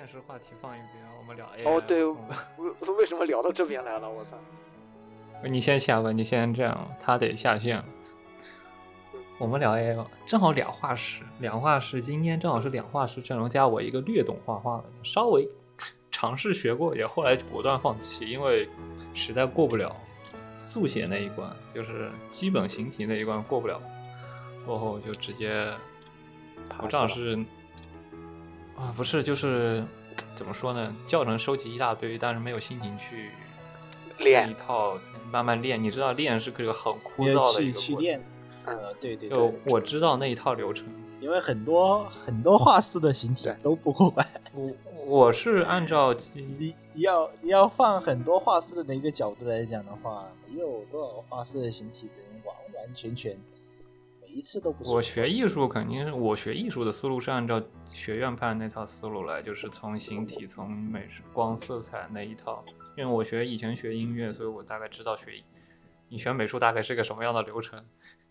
现实话题放一边，我们聊 AI。哦，对，为为什么聊到这边来了？我操！你先下吧，你先这样，他得下线。我们聊 AI 吧，正好两画师，两画师今天正好是两画师阵容加我一个略懂画画的，稍微尝试学过，也后来果断放弃，因为实在过不了速写那一关，就是基本形体那一关过不了，过后就直接我正好是啊，不是就是怎么说呢？教程收集一大堆，但是没有心情去练一套慢慢练。你知道练是个很枯燥的一去个过程。去练，呃，对对就对，我知道那一套流程，因为很多很多画师的形体都不过关，我我是按照 你你要你要放很多画师的一个角度来讲的话，没有多少画师的形体能完完全全每一次都不我学艺术肯定是我学艺术的思路是按照学院派那套思路来，就是从形体、从美术、光、色彩那一套。因为我学以前学音乐，所以我大概知道学你学美术大概是个什么样的流程。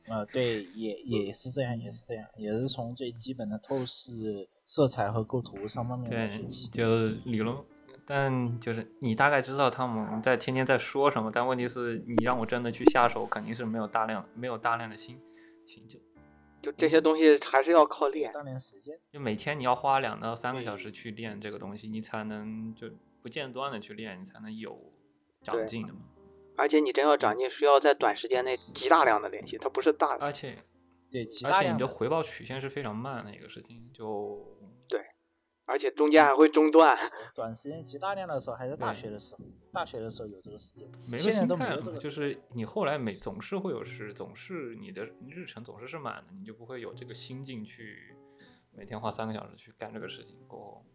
啊、对，也也是这样，也是这样，也是从最基本的透视、色彩和构图上方面学起，。就理论，但就是你大概知道他们在天天在说什么，但问题是你让我真的去下手，肯定是没有大量没有大量的心情就。就这些东西还是要靠练。锻炼时间，就每天你要花两到三个小时去练这个东西，你才能就不间断的去练，你才能有长进的嘛。而且你真要长进，需要在短时间内极大量的练习，它不是大而且对，其而且你的回报曲线是非常慢的一个事情，就而且中间还会中断。短时间极大量的时候，还是大学的时候，大学的时候有这个时间，没个现在心态了嘛。都没有这个。就是你后来每总是会有事，总是你的日程总是是满的，你就不会有这个心境去每天花三个小时去干这个事情。过后，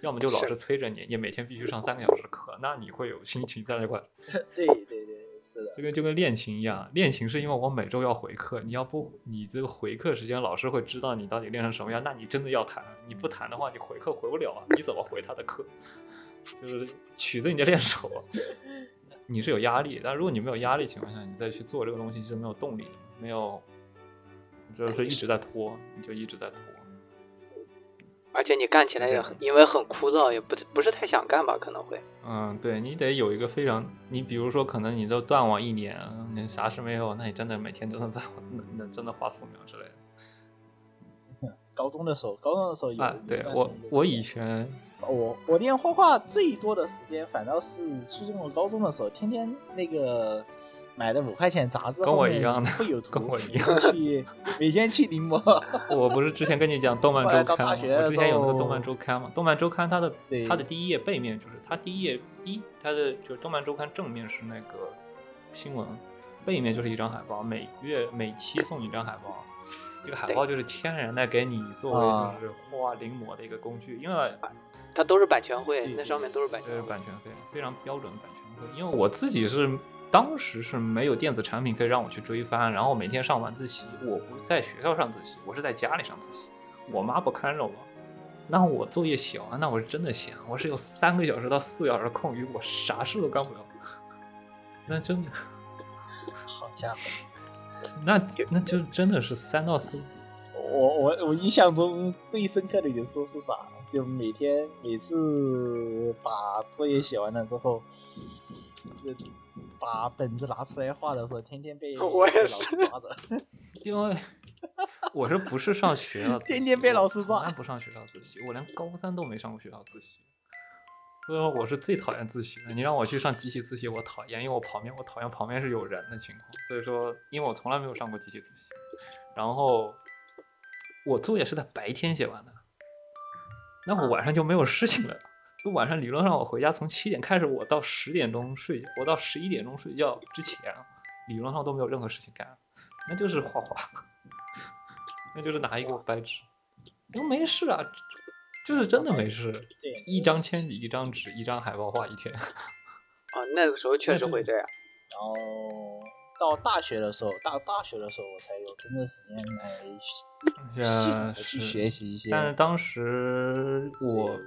要么就老是师催着你，你每天必须上三个小时课，那你会有心情在那块。对对对，是的。这个就跟练琴一样，练琴是因为我每周要回课，你要不你这个回课时间，老师会知道你到底练成什么样，那你真的要弹，你不弹的话，你回课回不了啊，你怎么回他的课？就是曲子你就练熟了，你是有压力，但如果你没有压力情况下，你再去做这个东西是没有动力的，没有，就是一直在拖，你就一直在拖。而且你干起来也很，因为很枯燥，也不不是太想干吧，可能会。嗯，对你得有一个非常，你比如说，可能你都断网一年，你啥事没有，那你真的每天真的在能能真的画素描之类的。高中的时候，高中的时候有。啊，对我我以前我我练画画最多的时间，反倒是初中和高中的时候，天天那个买的五块钱杂志，跟我一样的会有 图，跟我一样每天去每天去临摹。我不是之前跟你讲动漫周刊吗？我之前有那个动漫周刊嘛，动漫周刊它的它的第一页背面就是它第一页第一它的就是动漫周刊正面是那个新闻，背面就是一张海报，每月每期送你一张海报。这个海报就是天然的给你作为啊就是画临摹的一个工具，因为它都是版权会，那上面都是版权。版权费，非常标准的版权费。因为我自己是当时是没有电子产品可以让我去追番，然后每天上晚自习，我不在学校上自习，我是在家里上自习，我妈不看着我。那我作业写完，那我是真的闲，我是有三个小时到四个小时空余，我啥事都干不了。那真的，好家伙！那那就真的是三到四，我我我印象中最深刻的一次是啥？就每天每次把作业写完了之后，就把本子拿出来画的时候，天天被 我也是师抓着。因为我这不是上学校自习？天天被老师抓从来不上学校自习，我连高三都没上过学校自习。所以说我是最讨厌自习的。你让我去上集体自习，我讨厌，因为我旁边我讨厌旁边是有人的情况。所以说，因为我从来没有上过集体自习，然后我作业是在白天写完的，那我晚上就没有事情了。就晚上理论上我回家从七点开始，我到十点钟睡，我到十一点钟睡觉之前，理论上都没有任何事情干，那就是画画，那就是拿一个白纸，因为没事啊，就是真的没事，一张铅笔，一张纸，一张海报画一天。啊，那个时候确实会这样。然后到大学的时候，大大学的时候，我才有真的时间来系统的去是学习一些。但是当时我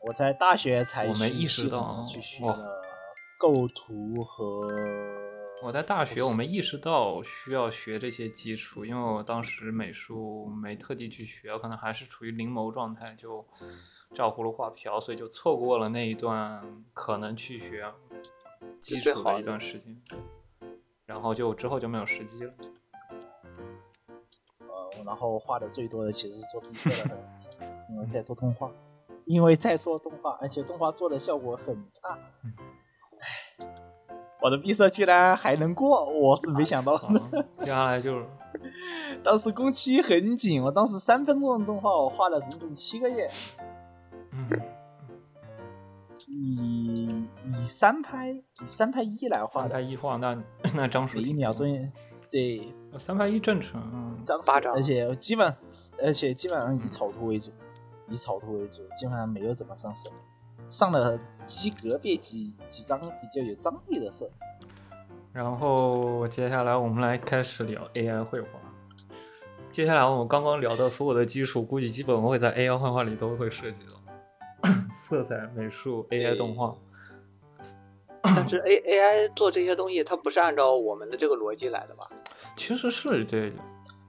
我在大学才我没去意识到地去学我了构图和我在大学我没意识到需要学这些基础，因为我当时美术没特地去学，可能还是处于临摹状态，就照葫芦画瓢，所以就错过了那一段可能去学基础的一段时间，然后就之后就没有时机了。呃，然后画的最多的其实是做毕设的事情，因 为在做动画，因为在做动画，而且动画做的效果很差。唉，我的闭塞居然还能过，我是没想到的。接下来就是，当时工期很紧，我当时三分钟的动画我画了整整七个月。嗯，以以三拍以三拍一来画三，拍一画，那那张数一秒钟对的三拍一正常，嗯张而且基本而且基本上以草图为主，以草图为主，基本上没有怎么上色，上了极个别几几张比较有张力的色。然后接下来我们来开始聊 AI 绘画。接下来我们刚刚聊的所有的基础，估计基本会在 AI 绘画里都会涉及到，色彩、美术、AI 动画。但是 A A I 做这些东西，它不是按照我们的这个逻辑来的吧？其实是这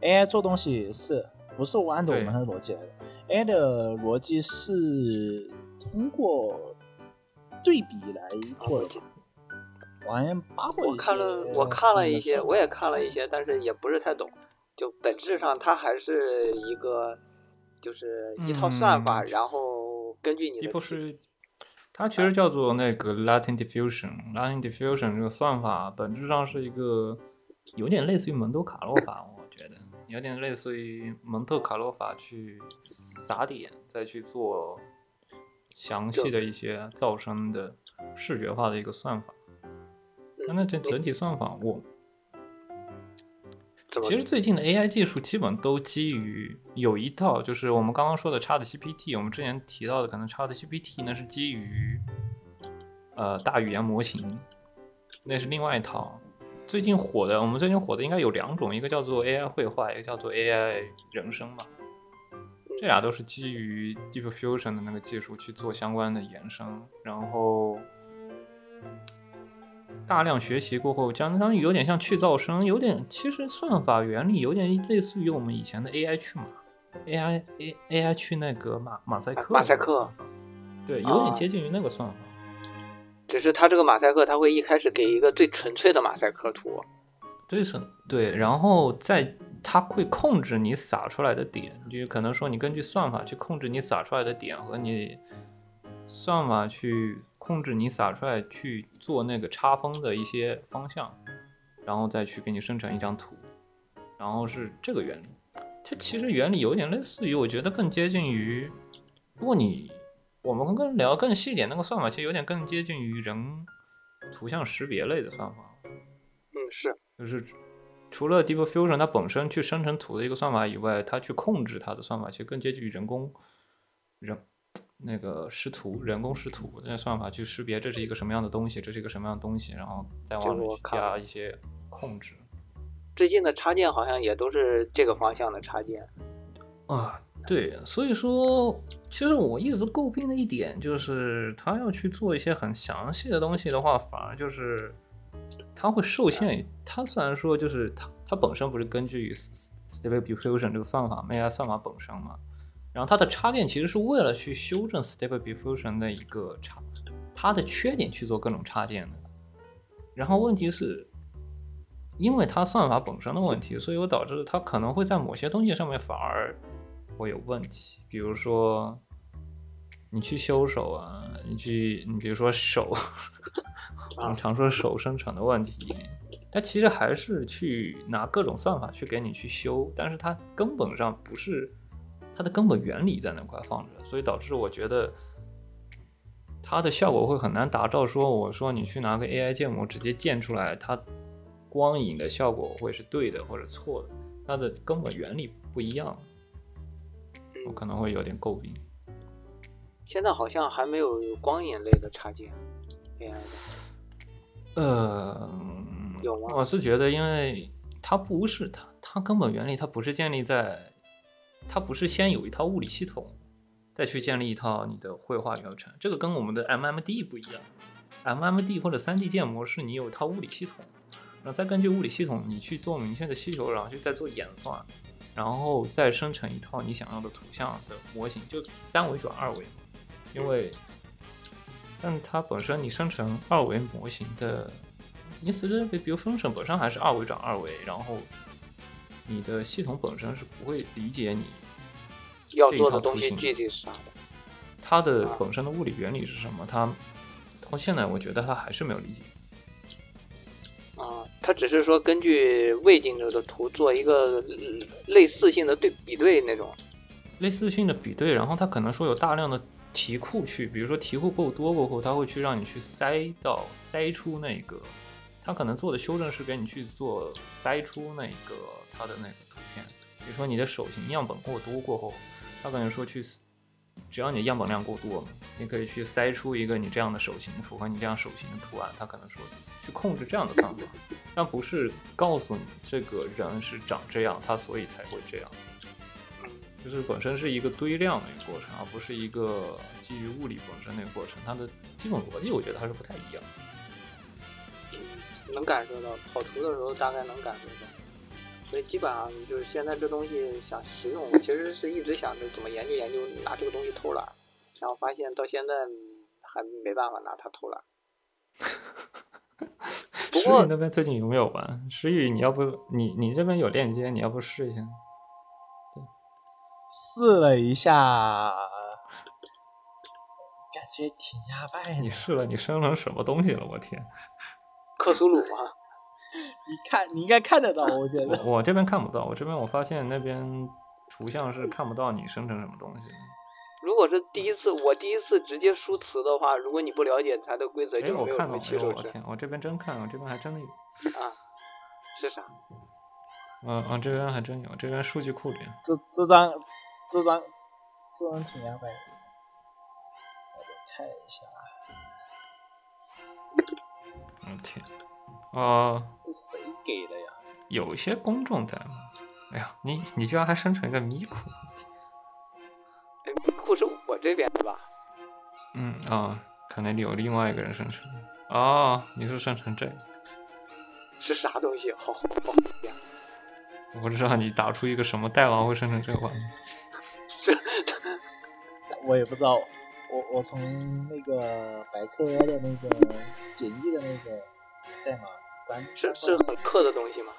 AI 做东西是不是我按照我们的逻辑来的？AI 的逻辑是通过对比来做的。我好像我看了，我看了一些，嗯我也看了一些，但是也不是太懂。就本质上，它还是一个，就是一套算法，嗯然后根据你的第一步是，它其实叫做那个 Latin diffusion。Latin diffusion 这个算法本质上是一个有点类似于蒙多卡洛法，有点类似于蒙特卡洛法去撒点，再去做详细的一些噪声的视觉化的一个算法。那那这整体算法，我其实最近的 AI 技术基本都基于有一套，就是我们刚刚说的 Chat GPT，我们之前提到的可能 Chat GPT 呢是基于呃大语言模型，那是另外一套。最近火的，我们最近火的应该有两种，一个叫做 AI 绘画，一个叫做 AI 人声吧。这俩都是基于 Deep Fusion 的那个技术去做相关的延伸，然后大量学习过后，相当于有点像去噪声，有点其实算法原理有点类似于我们以前的 AI 去码，AI A AI 去那个马马赛克，马赛克，对，有啊点接近于那个算法。只是它这个马赛克，它会一开始给一个最纯粹的马赛克图，对是，对，然后在它会控制你撒出来的点，就可能说你根据算法去控制你撒出来的点和你算法去控制你撒出来去做那个插风的一些方向，然后再去给你生成一张图，然后是这个原理。它其实原理有点类似于，我觉得更接近于，如果你我们更聊更细一点，那个算法其实有点更接近于人图像识别类的算法。嗯，是，就是除了 Deep Fusion 它本身去生成图的一个算法以外，它去控制它的算法其实更接近于人工人那个识图、人工识图那算法去识别这是一个什么样的东西，这是一个什么样的东西，然后再往里去加一些控制。最近的插件好像也都是这个方向的插件。啊，对，所以说，其实我一直诟病的一点就是，他要去做一些很详细的东西的话，反而就是他会受限于。他虽然说就是他他本身不是根据 Stable Diffusion 这个算法 AI 算法本身嘛，然后它的插件其实是为了去修正 Stable Diffusion 的一个插它的缺点去做各种插件的。然后问题是，因为它算法本身的问题，所以我导致它可能会在某些东西上面反而会有问题，比如说你去修手啊，你去你比如说手，我们常说手生成的问题，它其实还是去拿各种算法去给你去修，但是它根本上不是它的根本原理在那块放着，所以导致我觉得它的效果会很难达到。说我说你去拿个 AI 建模直接建出来，它光影的效果会是对的或者错的，它的根本原理不一样，我可能会有点诟病。现在好像还没有光影类的插件，AI 的。呃，有吗我是觉得，因为它不是它，它根本原理它不是建立在，它不是先有一套物理系统，再去建立一套你的绘画流程。这个跟我们的 MMD 不一样，MMD 或者 3D 建模是你有一套物理系统，然后再根据物理系统你去做明确的需求，然后去再做演算，然后再生成一套你想要的图像的模型，就三维转二维，因为，但它本身你生成二维模型的，你随着比比如风神本身还是二维转二维，然后你的系统本身是不会理解你要做的东西具体是啥的？它的啊本身的物理原理是什么，它到现在我觉得它还是没有理解。啊，它只是说根据未镜者的图做一个类似性的对比对那种。类似性的比对，然后它可能说有大量的题库去，比如说题库够多过后，它会去让你去塞到塞出那个，它可能做的修正是给你去做塞出那个它的那个图片，比如说你的手型样本过多过后，它可能说去，只要你样本量够多，你可以去筛出一个你这样的手型符合你这样手型的图案，它可能说去控制这样的算法，但不是告诉你这个人是长这样，他所以才会这样。嗯，就是本身是一个堆量的一个过程，而不是一个基于物理本身的一个过程。它的基本逻辑我觉得还是不太一样。能感受到，跑图的时候大概能感受到。所以基本上就是现在这东西想实用，其实是一直想着怎么研究研究拿这个东西偷懒，然后发现到现在嗯还没办法拿它偷懒。不诗过雨那边最近有没有玩？石宇，你要不你你这边有链接，你要不试一下？试了一下，感觉挺压败的。你试了，你生成什么东西了？我天！克苏鲁嘛，你看，你应该看得到，我觉得。我我这边看不到，我这边我发现那边图像是看不到你生成什么东西。如果是第一次，我第一次直接输词的话，如果你不了解它的规则，哎，就没有什么我天，我这边真看，我这边还真的有。啊。是啥？嗯嗯，这边还真有，这边数据库里。这这张，这张，这张挺压败的。我看一下，我天，啊、这谁给的呀？有些公众代码。哎呀，你你居然还生成一个咪库？哎，库是我这边的吧？嗯啊、可能有另外一个人生成。哦，你是生成这个？是啥东西？好好好呀！我不知道你打出一个什么代码会生成这个画面。是我也不知道。我我从那个百科的那个简易的那个代码咱是是很氪的东西吗？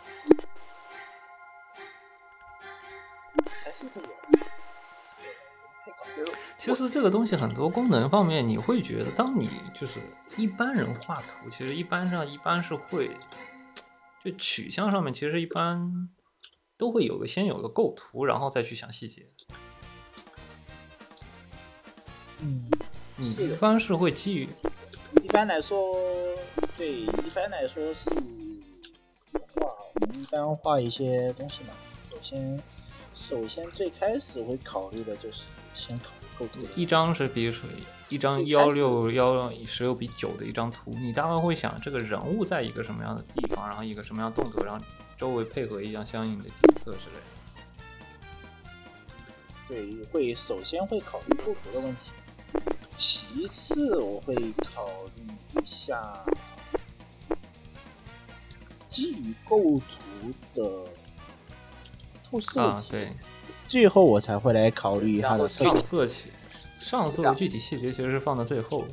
还是这个？其实这个东西很多功能方面，你会觉得，当你就是一般人画图，其实一般上一般是会，就取向上面其实一般都会有个先有个构图，然后再去想细节。嗯，一般是会基于一般来说，对，一般来说是画，我们一般画一些东西嘛。首先，首先最开始会考虑的就是先考虑构图。一张是比如说一张幺六幺十六比九的一张图，你大概会想这个人物在一个什么样的地方，然后一个什么样的动作，然后周围配合一样相应的景色之类的。对，会首先会考虑构图的问题，其次我会考虑一下基于构图的透视啊，题对，最后我才会来考虑它的上。色起上色的具体细节其实是放到最后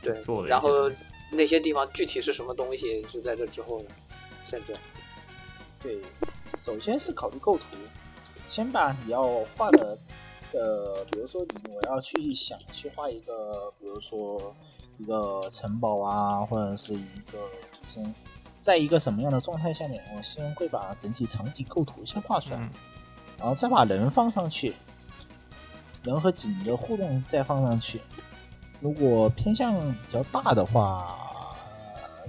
对做的然后那些地方具体是什么东西是在这之后的，甚至对，首先是考虑构图，先把你要画的，呃，比如说你我要去想去画一个，比如说一个城堡啊，或者是一个先在一个什么样的状态下面，我先会把整体场景构图先画出来，嗯，然后再把人放上去，人和景的互动再放上去。如果偏向比较大的话，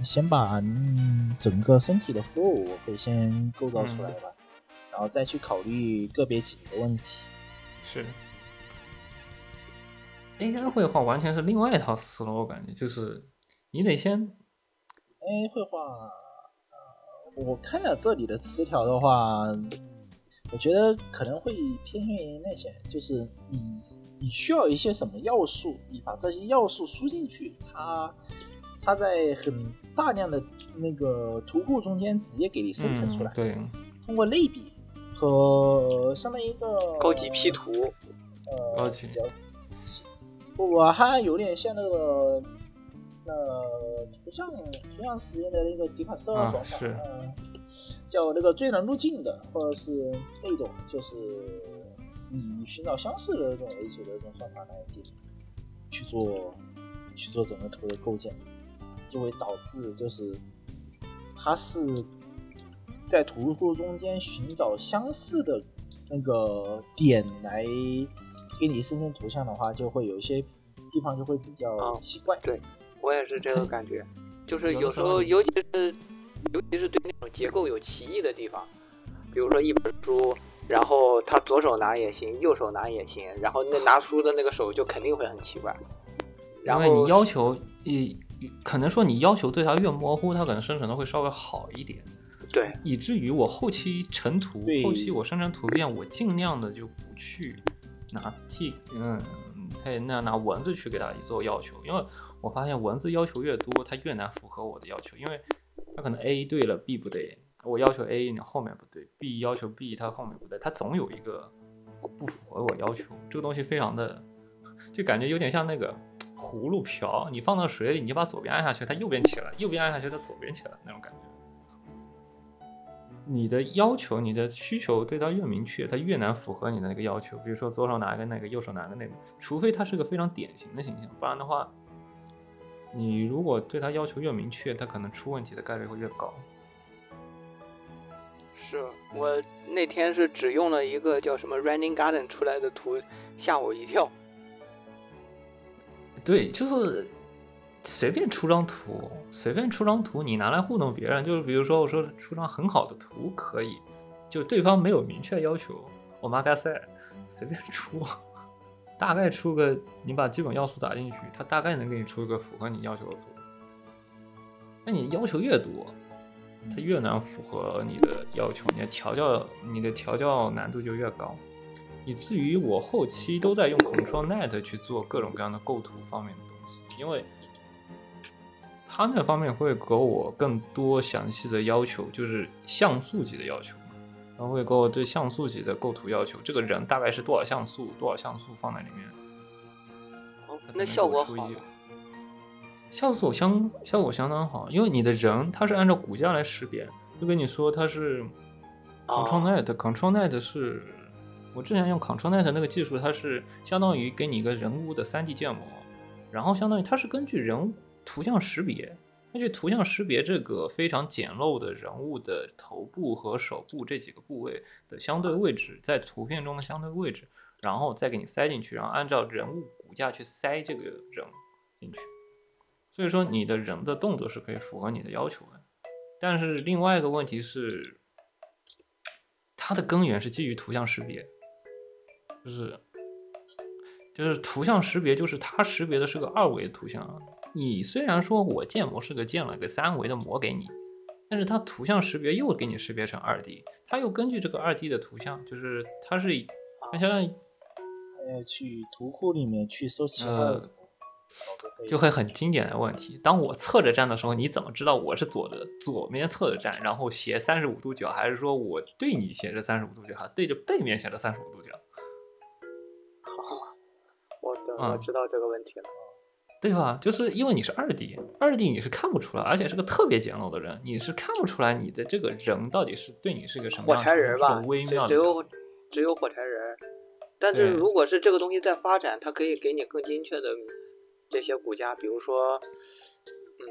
先把嗯整个身体的 flow 我会先构造出来吧，然后再去考虑个别景的问题。是。AI 绘画完全是另外一套思路，我感觉就是你得先 AI，绘画，呃我看了这里的词条的话，我觉得可能会偏向于那些，就是你你需要一些什么要素，你把这些要素输进去，它它在很大量的那个图库中间直接给你生成出来，嗯对，通过类比和相当于一个高级 P 图，呃，高级比较不不，它有点像那个呃图像图像实验的那个迪卡斯尔啊方法，是嗯，叫那个最难路径的，或者是那种就是以寻找相似的那种为主的这种方法来给去做去做整个图的构建，就会导致就是它是在图库中间寻找相似的那个点来给你生成图像的话，就会有一些地方就会比较啊奇怪。对我也是这个感觉，就是有时候候，尤其是尤其是对那种结构有歧义的地方，比如说一本书，然后他左手拿也行，右手拿也行，然后那拿书的那个手就肯定会很奇怪。然后你要求，你可能说你要求对它越模糊，它可能生成的会稍微好一点，对以至于我后期成图，后期我生成图片，我尽量的就不去拿 T，嗯，他那样拿文字去给它做要求，因为我发现文字要求越多，它越难符合我的要求，因为它可能 A 对了，B 不对，我要求 A，你后面不对；B 要求 B，它后面不对，它总有一个不符合我要求。这个东西非常的，就感觉有点像那个葫芦瓢，你放到水里，你把左边按下去，它右边起来；右边按下去，它左边起来，那种感觉。你的要求、你的需求对它越明确，它越难符合你的那个要求。比如说左手拿个那个，右手拿个那个，除非它是个非常典型的形象，不然的话，你如果对它要求越明确，它可能出问题的概率会越高。是我那天是只用了一个叫什么 Running Garden 出来的图，吓我一跳。对，就是随便出张图，随便出张图，你拿来糊弄别人，就是比如说我说出张很好的图可以，就对方没有明确要求，我马嘎塞随便出，大概出个你把基本要素打进去，它大概能给你出一个符合你要求的图。那你要求越多，它越难符合你的要求，你的调教你的调教难度就越高。以至于我后期都在用 Control Net 去做各种各样的构图方面的东西，因为它那方面会给我更多详细的要求，就是像素级的要求，然后会给我对像素级的构图要求，这个人大概是多少像素，多少像素放在里面，那效果好吗？效果相效果相当好，因为你的人他是按照骨架来识别，就跟你说它是 Control 哦 Net，Control Net 是我之前用 Control Net 那个技术，它是相当于给你一个人物的 3D 建模，然后相当于它是根据人物图像识别，根据图像识别这个非常简陋的人物的头部和手部这几个部位的相对位置，在图片中的相对位置，然后再给你塞进去，然后按照人物骨架去塞这个人进去。所以说你的人的动作是可以符合你的要求的，但是另外一个问题是，它的根源是基于图像识别，就是就是图像识别，就是它识别的是个二维图像。你虽然说我建模是个建了个三维的模给你，但是它图像识别又给你识别成二 D，它又根据这个二 D 的图像，就是它是以它相当于要，去图库里面去搜其他的呃就会很经典的问题。当我侧着站的时候，你怎么知道我是左的左面侧着站，然后斜三十五度角，还是说我对你斜着三十五度角，还对着背面斜着三十五度角，好我的我嗯知道这个问题了。对吧？就是因为你是二 D，二 D 你是看不出来，而且是个特别简陋的人，你是看不出来你的这个人到底是对你是个什么火柴人吧只妙的只有只有火柴人。但是如果是这个东西在发展，它可以给你更精确的这些骨架，比如说，嗯，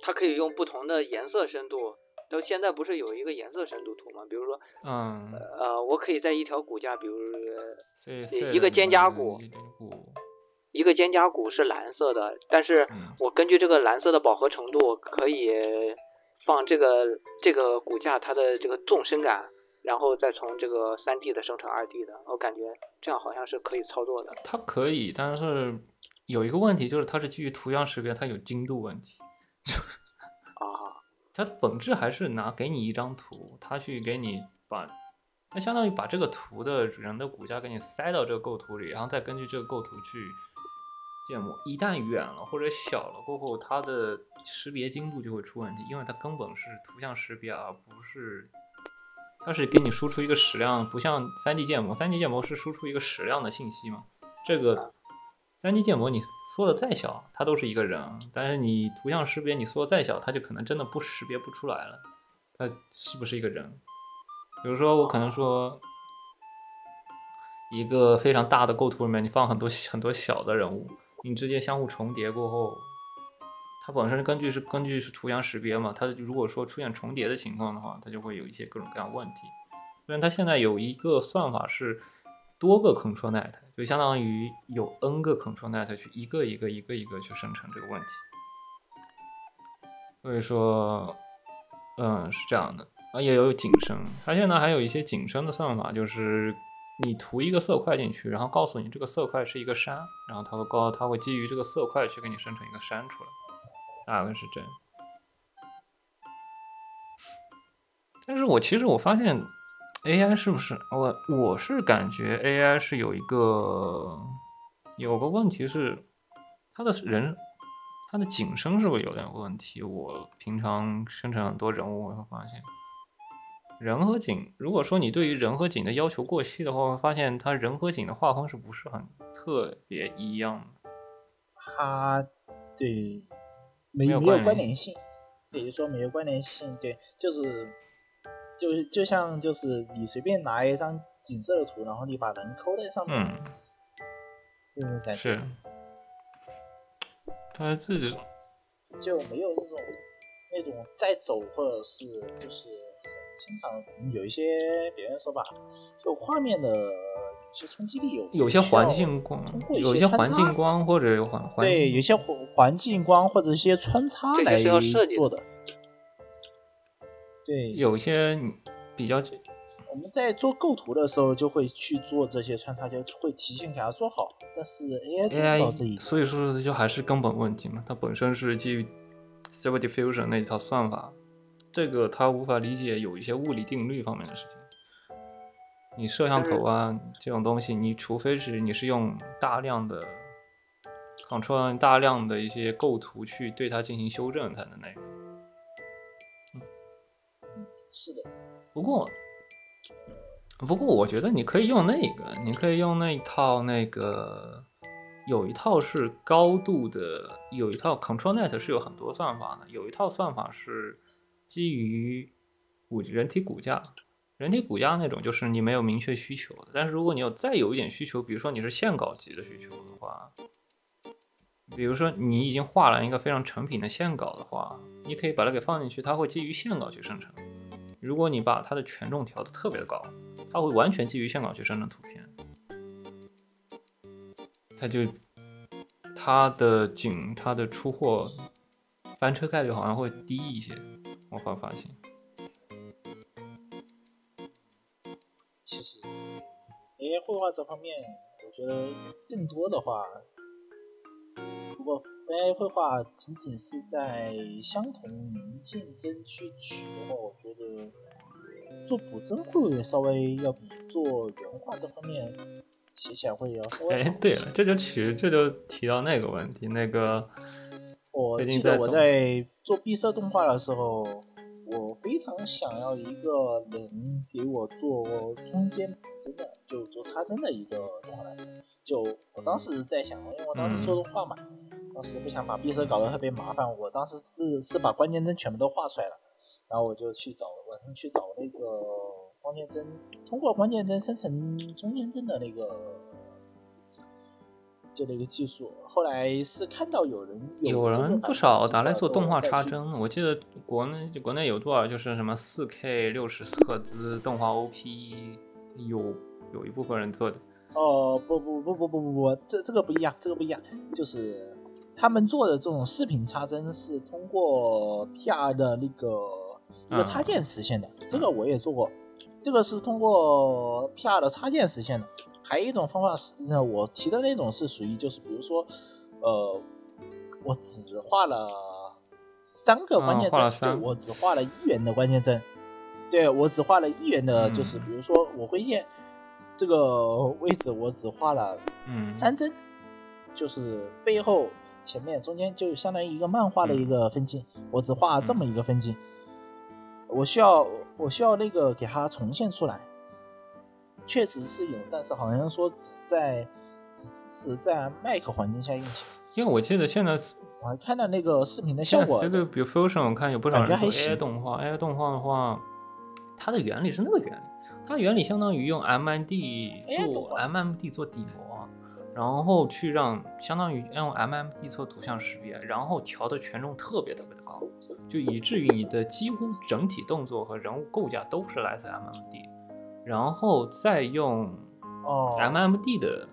它可以用不同的颜色深度。到现在不是有一个颜色深度图吗？比如说，嗯，呃，我可以在一条骨架，比如一个肩胛骨骨，一个肩胛骨是蓝色的，但是嗯我根据这个蓝色的饱和程度，可以放这个这个骨架它的这个纵深感，然后再从这个三 D 的生成二 D 的，我感觉这样好像是可以操作的。它可以，但是有一个问题就是它是基于图像识别，它有精度问题。啊，它的本质还是拿给你一张图，它去给你把，它相当于把这个图的人的骨架给你塞到这个构图里，然后再根据这个构图去建模一旦远了或者小了过后，它的识别精度就会出问题，因为它根本是图像识别，而不是它是给你输出一个矢量，不像 3D 建模，3D 建模是输出一个矢量的信息嘛。这个 3D 建模你缩的再小，它都是一个人，但是你图像识别你缩的再小，它就可能真的不识别不出来了，它是不是一个人？比如说我可能说。一个非常大的构图里面，你放很多很多小的人物，你直接相互重叠过后，它本身根据是根据是图像识别嘛，它如果说出现重叠的情况的话，它就会有一些各种各样问题。虽然它现在有一个算法是多个 control net，就相当于有 n 个 control net 去一个一个一个一个去生成这个问题。所以说，嗯，是这样的啊，也有景深，它现在还有一些景深的算法，就是。你涂一个色块进去，然后告诉你这个色块是一个山，然后它会告，它会基于这个色块去给你生成一个山出来，大概是这样。但是我其实我发现，AI 是不是我我是感觉 AI 是有一个有个问题是，它的人它的景深是不是有点问题？我平常生成很多人物，我会发现。人和景，如果说你对于人和景的要求过细的话，会发现它人和景的画风是不是很特别一样的？它对没有没有关联性，可以说没有关联性。对，就是就是就像就是你随便拿一张景色的图，然后你把人抠在上面，嗯，这种感觉是，他自己就没有那种那种在走或者是就是。经常有一些别人说吧，就画面的有些冲击力有有些环境光，有些环境光或者环对有些环环境光或者一些穿插来做的。对，有些比较我们在做构图的时候就会去做这些穿插，就会提前给它做好。但是 AI 做不到这一，所以说就还是根本问题嘛，它本身是基于 Stable Diffusion 那一套算法。这个他无法理解有一些物理定律方面的事情。你摄像头啊这种东西，你除非是你是用大量的 control 大量的一些构图去对它进行修正才能那个。嗯，是的。不过，不过我觉得你可以用那个，你可以用那一套那个，有一套是高度的，有一套 control net 是有很多算法的，有一套算法是。基于骨人体骨架，人体骨架那种就是你没有明确需求。但是如果你有再有一点需求，比如说你是线稿级的需求的话，比如说你已经画了一个非常成品的线稿的话，你可以把它给放进去，它会基于线稿去生成。如果你把它的权重调的特别的高，它会完全基于线稿去生成图片，它就它的景它的出货翻车概率好像会低一些。我会发型，其实 AI 绘画这方面，我觉得更多的话，如果 AI 绘画仅仅是在相同零件中去取的话，我觉得做补帧会稍微要比做原画这方面写起来会要稍微。哎，对了，这就取这就提到那个问题，那个。我记得我在做闭塞动画的时候，我非常想要一个能给我做中间补帧的，就做插帧的一个动画来着。就我当时在想，因为我当时做动画嘛，当时不想把闭塞搞得特别麻烦，我当时是是把关键帧全部都画出来了，然后我就去找晚上去找那个关键帧，通过关键帧生成中间帧的那个。就那个技术，后来是看到有人有人不少拿来做动画插帧。我记得国内国内有多少就是什么四 K 六十赫兹动画 OP，有有一部分人做的。哦不不不不不不不，这这个不一样，这个不一样，就是他们做的这种视频插帧是通过 PR 的那个一个插件实现的。这个我也做过，这个是通过 PR 的插件实现的。还有一种方法是，我提的那种是属于就是，比如说，呃，我只画了三个关键帧，就我只画了一元的关键帧，对我只画了一元的，就是比如说我会线这个位置我只画了三帧，就是背后、前面、中间，就相当于一个漫画的一个分镜。我只画这么一个分镜，我需要我需要那个给它重现出来。确实是有，但是好像说只在只支持在 Mac 环境下运行。因为我记得现在我还看到那个视频的效现在果，Studio Diffusion 我看有不少人做 AI 动画，AI 动画的话，它的原理是那个原理，它原理相当于用 MMD 做 MMD 做底模，然后去让相当于用 MMD 做图像识别，然后调的权重特别特别的高，就以至于你的几乎整体动作和人物构架都是来自 MMD，然后再用哦。MMD 的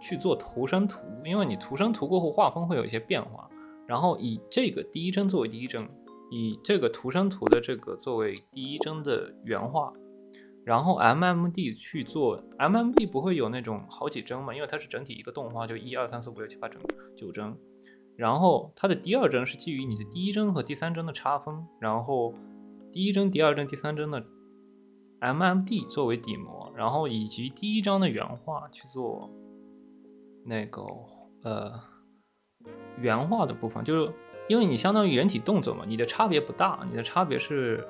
去做图生图，因为你图生图过后画风会有一些变化，然后以这个第一帧作为第一帧，以这个图生图的这个作为第一帧的原画，然后 MMD 去做 MMD 不会有那种好几帧嘛，因为它是整体一个动画，就一二三四五六七八帧九帧，然后它的第二帧是基于你的第一帧和第三帧的差分，然后第一帧、第二帧、第三帧的 MMD 作为底模，然后以及第一张的原画去做那个呃原画的部分，就是因为你相当于人体动作嘛，你的差别不大，你的差别是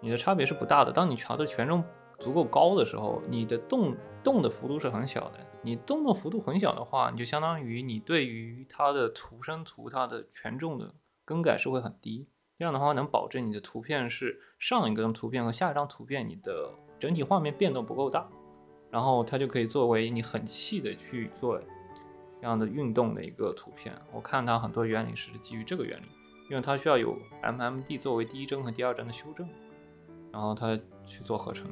你的差别是不大的。当你调的权重足够高的时候，你的动动的幅度是很小的。你动的幅度很小的话，你就相当于你对于它的图生图它的权重的更改是会很低。这样的话能保证你的图片是上一个图片和下一张图片你的整体画面变动不够大，然后它就可以作为你很细的去做这样的运动的一个图片。我看它很多原理是基于这个原理，因为它需要有 MMD 作为第一帧和第二帧的修正，然后它去做合成。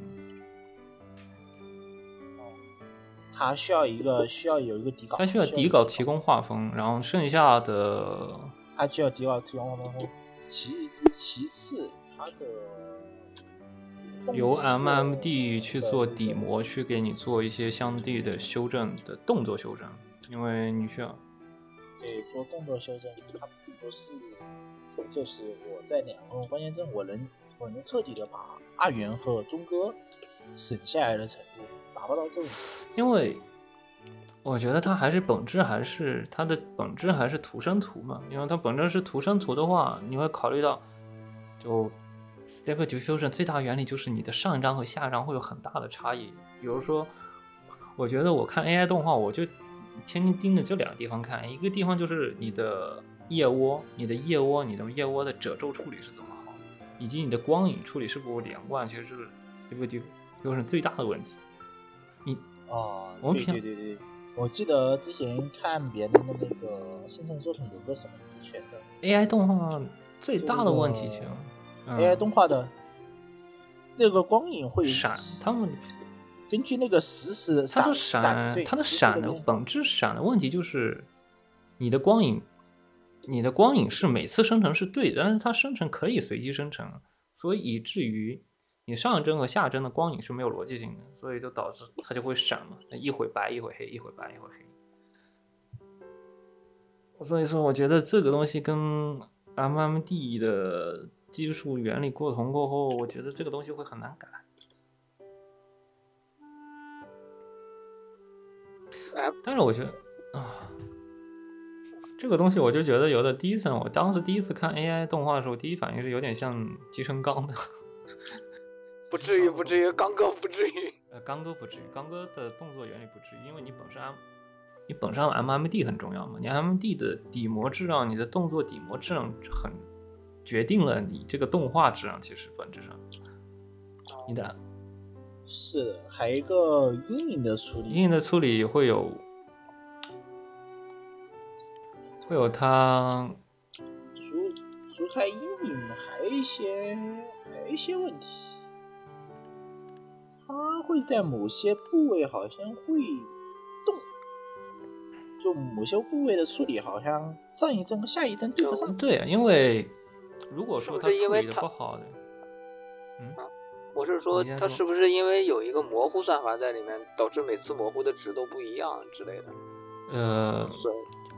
它需要一个需要有一个底稿，它需要底稿提供画风，然后剩下的它需要底稿提供画风。其其次，它的由 MMD 去做底模，去给你做一些相对的修正的动作修正，因为你需要对做动作修正，它并不是就是我在两个关键帧我能我能彻底的把阿元和钟哥省下来的程度达不到这种。因为我觉得它还是本质还是它的本质还是图生图嘛，因为它本质是图生图的话，你会考虑到就 Stable Diffusion 最大原理就是你的上一张和下一张会有很大的差异。比如说，我觉得我看 AI 动画，我就天天盯着这两个地方看，一个地方就是你的腋窝，你的腋窝，你的腋窝的褶皱处理是怎么好，以及你的光影处理是否连贯，其实是 Stable Diffusion 最大的问题。你哦，我们平对对对，我记得之前看别人的那个生成作品有个什么是全的、AI 动画最大的问题，其实、嗯、AI 动画的那个光影会闪，他们根据那个实时的它的闪它的闪的本质闪的问题就是你的光影，你的光影是每次生成是对的，但是它生成可以随机生成，所以以至于你上一帧和下帧的光影是没有逻辑性的，所以就导致它就会闪嘛，它一会白一会黑，一会白一会黑。所以说，我觉得这个东西跟 MMD 的技术原理过同过后，我觉得这个东西会很难改。但是我觉得啊，这个东西我就觉得有的第一层，我当时第一次看 AI 动画的时候，第一反应是有点像集成钢的。不至于，不至于，刚哥不至于。呃，刚哥不至于，刚哥的动作原理不至于，因为你本身 M，你本身 MMD 很重要嘛，你 MMD 的底模质量，你的动作底模质量很决定了你这个动画质量，其实本质上，你的是的，还有一个阴影的处理，阴影的处理会有会有它除除开阴影，还有一些还有一些问题。它会在某些部位好像会动，就某些部位的处理好像上一帧和下一帧对不上。对啊，因为如果说是不它处理的是因为它不好的，嗯，我是说它是不是因为有一个模糊算法在里面，导致每次模糊的值都不一样之类的？呃，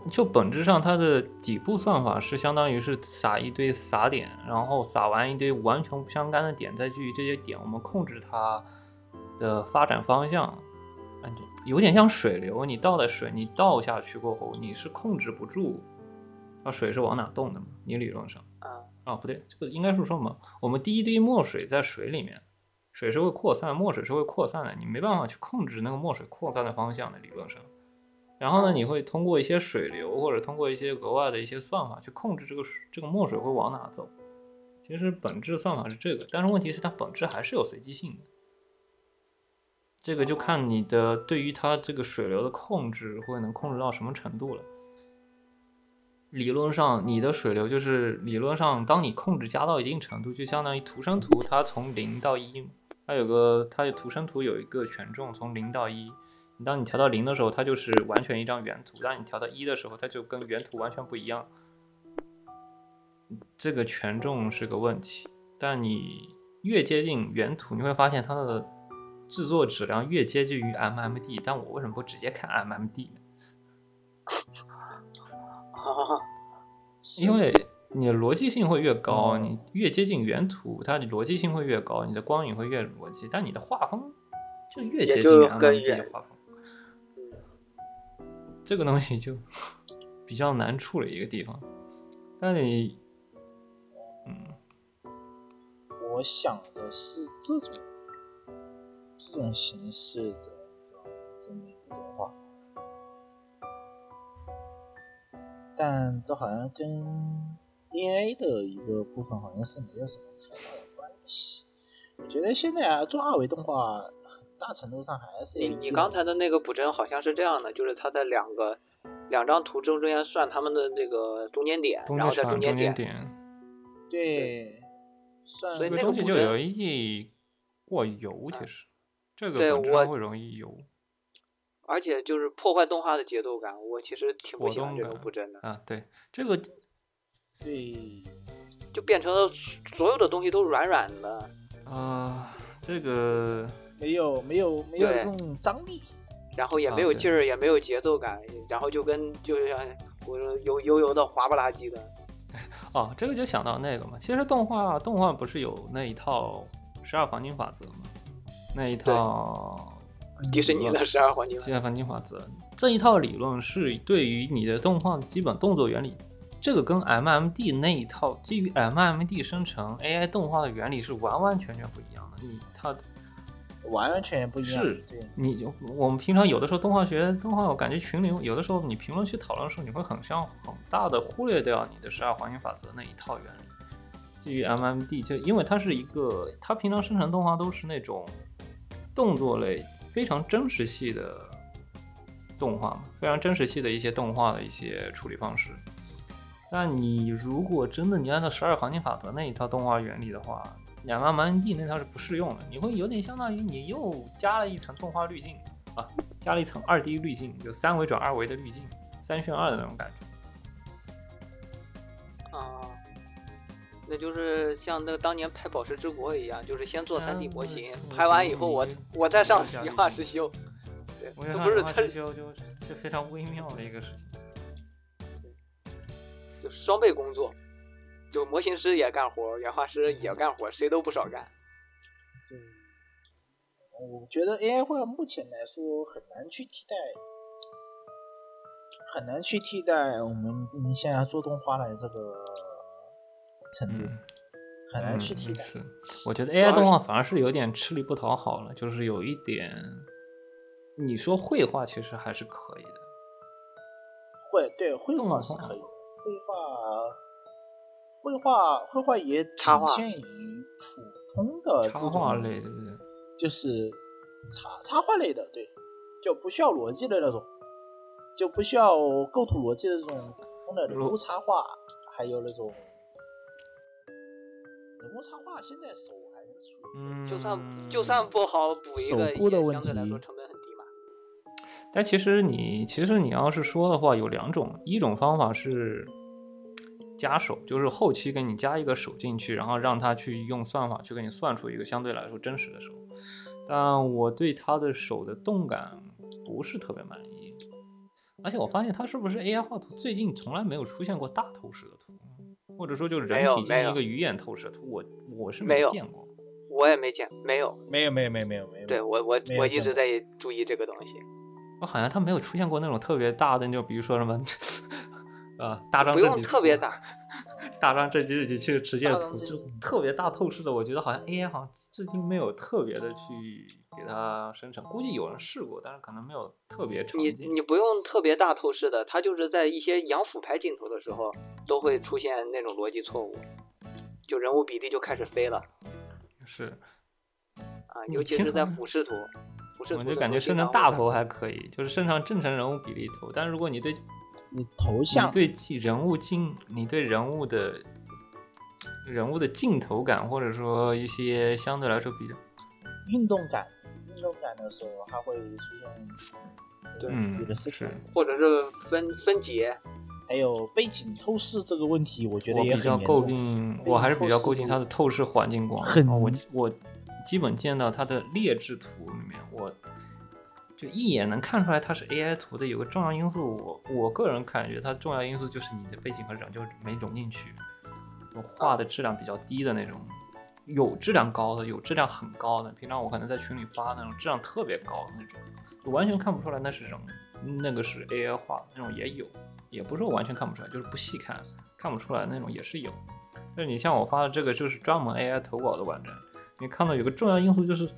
就本质上，它的底部算法是相当于是撒一堆撒点，然后撒完一堆完全不相干的点，再基于这些点，我们控制它的发展方向。有点像水流，你倒的水，你倒下去过后，你是控制不住，它水是往哪动的嘛？你理论上啊，啊不对，这个应该是说嘛，我们滴一滴墨水在水里面，水是会扩散，墨水是会扩散的，你没办法去控制那个墨水扩散的方向的理论上。然后呢，你会通过一些水流或者通过一些额外的一些算法去控制这个水这个墨水会往哪走。其实本质算法是这个，但是问题是它本质还是有随机性的。这个就看你的对于它这个水流的控制会能控制到什么程度了。理论上，你的水流就是理论上，当你控制加到一定程度，就相当于图生图它从零到一，它有个它的图生图有一个权重从零到一。当你调到零的时候，它就是完全一张原图；当你调到一的时候，它就跟原图完全不一样。这个权重是个问题，但你越接近原图，你会发现它的制作质量越接近于 MMD。但我为什么不直接看 MMD 呢？因为你的逻辑性会越高，你越接近原图，它的逻辑性会越高，你的光影会越逻辑，但你的画风就越接近 MMD 的画风。这个东西就比较难处理一个地方，但你，嗯，我想的是这种这种形式的真人动画，但这好像跟 AI 的一个部分好像是没有什么太大的关系。我觉得现在啊，做二维动画。大程度上还是你你刚才的那个补帧好像是这样的，就是它在两个两张图中中间算他们的那个中间点，然后在中间点，对，算所以那个东西就补帧容易过油，其实这个我本质上会容易有而且就是破坏动画的节奏感，我其实挺不喜欢这种动感补帧的，啊。对，这个对，就变成了所有的东西都软软的，啊，这个没有没有没有对这种张力。然后也没有劲儿，也没有节奏感，然后就跟就像我说油油油的滑不拉几的，哦，这个就想到那个嘛。其实动画动画不是有那一套十二黄金法则吗？那一套迪士尼的十二黄金十二黄金法则这一套理论是对于你的动画的基本动作原理，这个跟 MMD 那一套基于 MMD 生成 AI 动画的原理是完完全全不一样的。你它完完全全不一样。是，你我们平常有的时候动画学动画，我感觉群里有的时候你评论区讨论的时候，你会很像很大的忽略掉你的十二黄金法则那一套原理。基于 MMD，就因为它是一个，它平常生成动画都是那种动作类非常真实系的动画嘛，非常真实系的一些动画的一些处理方式。但你如果真的你按照十二黄金法则那一套动画原理的话，两万 MMD 那套是不适用的，你会有点相当于你又加了一层动画滤镜啊，加了一层二 D 滤镜，就三维转二维的滤镜，三选二的那种感觉。啊。那就是像那个当年拍《宝石之国》一样，就是先做三 D 嗯模型，我拍完以后我我再上实话实修。对，都不是它它修就是非常微妙的一个事情。就双倍工作，就模型师也干活，原画师也干活，谁都不少干。对，我觉得 AI 画目前来说很难去替代，很难去替代我们你现在做动画的这个程度，嗯。很难去替代。嗯是，我觉得 AI 动画反而是有点吃力不讨好了，就是有一点，你说绘画其实还是可以的，绘对绘画是可以的，绘画绘画绘画也体插画现于普通的插画类的，就是插插画类的，对，就不需要逻辑的那种，就不需要构图逻辑的这种普通的人物插画，还有那种人物插画，现在手还就算就算不好补一个，手部的问也相对来说成本很低嘛。但其实你其实你要是说的话，有两种，一种方法是加手，就是后期给你加一个手进去，然后让他去用算法去给你算出一个相对来说真实的手。但我对他的手的动感不是特别满意，而且我发现他是不是 AI 画图最近从来没有出现过大透视的图，或者说就是人体进行一个鱼眼透视图，我我是没有见过。我也没见，没有。没有没有没有没有没有，对我我我一直在注意这个东西。我好像它没有出现过那种特别大的，就比如说什么，呃，大张不用特别大，大张正体去去直接图，就特别大透视的，我觉得好像 AI 好像至今没有特别的去给它生成，估计有人试过，但是可能没有特别常你见。你不用特别大透视的，它就是在一些仰俯拍镜头的时候都会出现那种逻辑错误，就人物比例就开始飞了是，啊，尤其是在俯视图，俯视图我就感觉生成大头还可以，就是生成正常人物比例头，但是如果你对你头你像对人物镜，你对人物的人物的镜头感，或者说一些相对来说比较，运动感，运动感的时候，它会出现对嗯有的是是或者是分分解，还有背景透视这个问题，我觉得我也比较诟。病，我还是比较诟病它的透视环境光。很哦我我基本见到它的劣质图里面，我就一眼能看出来它是 AI 图的。有个重要因素，我我个人感觉它重要因素就是你的背景和人就没融进去，就画的质量比较低的那种。有质量高的，有质量很高的。平常我可能在群里发那种质量特别高的那种，就完全看不出来那是什么，那个是 AI 画的那种也有，也不是我完全看不出来，就是不细看看不出来那种也是有。但是你像我发的这个就是专门 AI 投稿的网站，你看到有个重要因素就是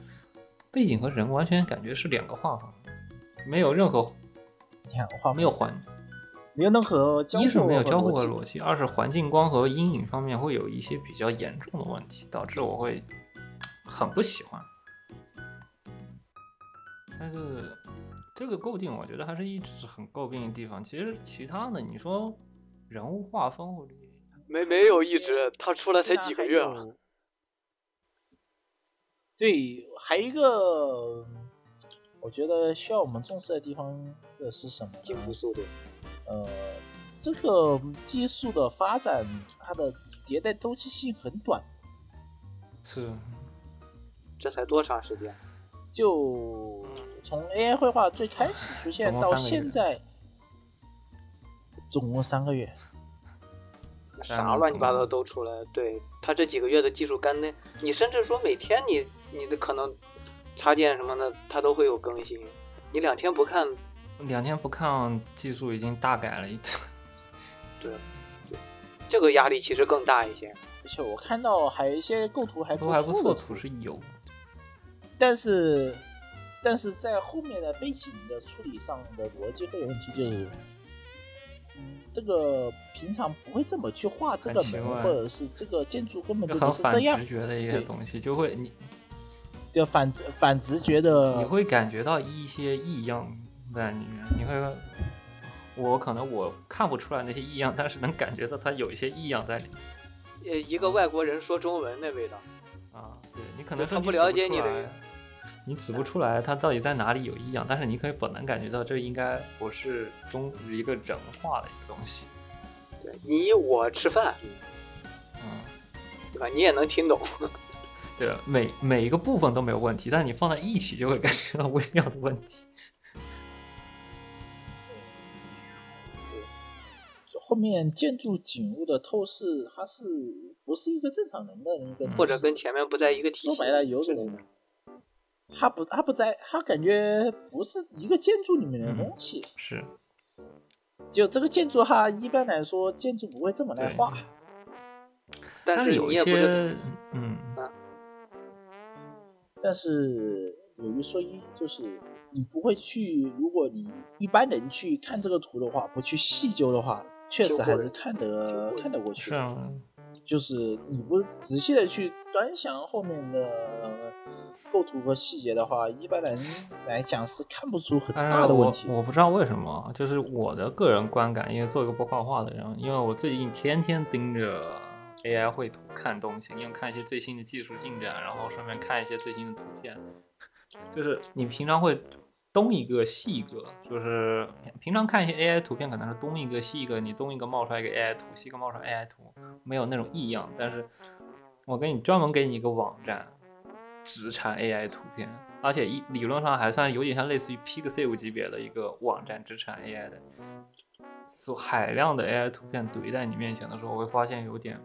背景和人完全感觉是两个画风，没有任何你看画没有环，没有任何交一是没有交互的逻辑，二是环境光和阴影方面会有一些比较严重的问题，导致我会很不喜欢。但是这个诟病，我觉得还是一直很诟病的地方。其实其他的，你说人物画风没没有一直，他出来才几个月啊，对，还有一个，我觉得需要我们重视的地方的是什么呢？进步速度，呃，这个技术的发展，它的迭代周期性很短，是这才多长时间？就从 AI 绘画最开始出现到现在，总共三个月。啥乱七八糟都出来。对他这几个月的技术干那，你甚至说每天你你的可能插件什么的，它都会有更新。你两天不看，两天不看，技术已经大改了一次。对，这个压力其实更大一些。而且我看到还有一些构图还都还不错，错的图是有。但是但是在后面的背景的处理上的逻辑会有问题，就是，嗯，这个平常不会这么去画这个门，或者是这个建筑根本就不是这样直，觉的一些东西，就会你就反直反直觉的，你会感觉到一些异样在里面，你会，我可能我看不出来那些异样，但是能感觉到它有一些异样在里面呃，一个外国人说中文那味道，啊。对你可能就他不了解你这出来个你指不出来他到底在哪里有异样，但是你可以本能感觉到这应该不是中一个人化的一个东西。对你我吃饭，嗯，对吧？你也能听懂。对，每每一个部分都没有问题，但是你放在一起就会感觉到微妙的问题。后面建筑景物的透视，它是不是一个正常人的一个，或者跟前面不在一个体系。说白了有种之类的，它不他不在，他感觉不是一个建筑里面的嗯东西。是，就这个建筑，哈一般来说建筑不会这么来画。但是是有一你也不是些，嗯，但是有一说一，就是你不会去，如果你一般人去看这个图的话，不去细究的话，确实还是看得看得过去的。是啊，就是你不仔细的去端详后面的构图和细节的话，一般人来讲是看不出很大的问题。我不知道为什么，就是我的个人观感，因为做一个不画画的人，因为我最近天天盯着 AI 绘图看东西，因为看一些最新的技术进展，然后顺便看一些最新的图片。就是你平常会东一个西一个，就是平常看一些 AI 图片可能是东一个西一个，你东一个冒出来一个 AI 图，西一个冒出来 AI 图，没有那种异样。但是我给你专门给你一个网站，只产 AI 图片，而且一理论上还算有点像类似于 Pixel 级别的一个网站，只产 AI 的。所海量的 AI 图片怼在你面前的时候，我会发现有点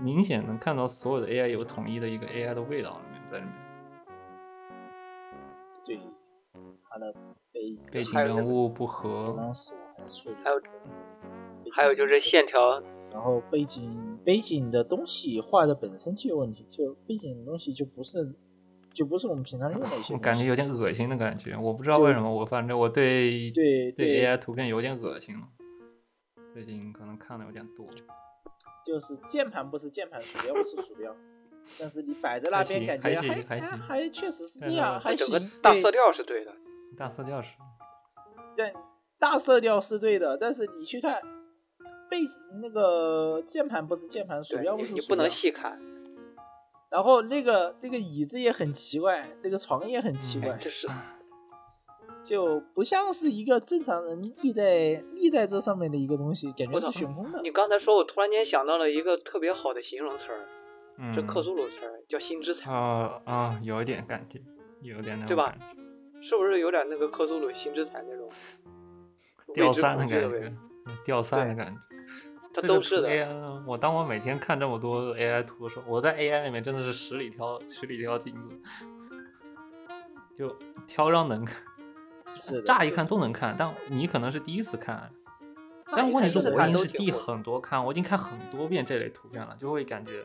明显能看到所有的 AI 有统一的一个 AI 的味道里面在里面。对，背背景人物不这合，还有还有就是线条，然后背景背景的东西画的本身就有问题，就背景的东西就不是就不是我们平常用的一些。我感觉有点恶心的感觉。我不知道为什么，我反正我对对对 AI 图片有点恶心了。最近可能看的有点多，就是键盘不是键盘，鼠标不是鼠标，但是你摆在那边感觉还行还还行还还确实是这样，还整行。个大色调是对的。大色调是对大色调是对的，但是你去看背景那个键盘不是键盘，鼠对标不是鼠你你不能细看，然后那个那个椅子也很奇怪，那个床也很奇怪，哎这是 就不像是一个正常人立在立在这上面的一个东西，感觉是悬空的你。刚才说，我突然间想到了一个特别好的形容词儿，嗯，这克苏鲁词儿，叫心之彩，啊啊，有一点感觉，有点那对吧是不是有点那个克苏鲁新之彩那种 掉散的感觉？，掉散的感觉。它这都是的。AI，我当我每天看这么多 AI 图的时候，我在 AI 里面真的是十里挑十里挑金子，就挑让能看，是的，乍一看都能看，但你可能是第一次看，但一问题是我已经是第很多看，我已经看很多遍这类图片了，就会感觉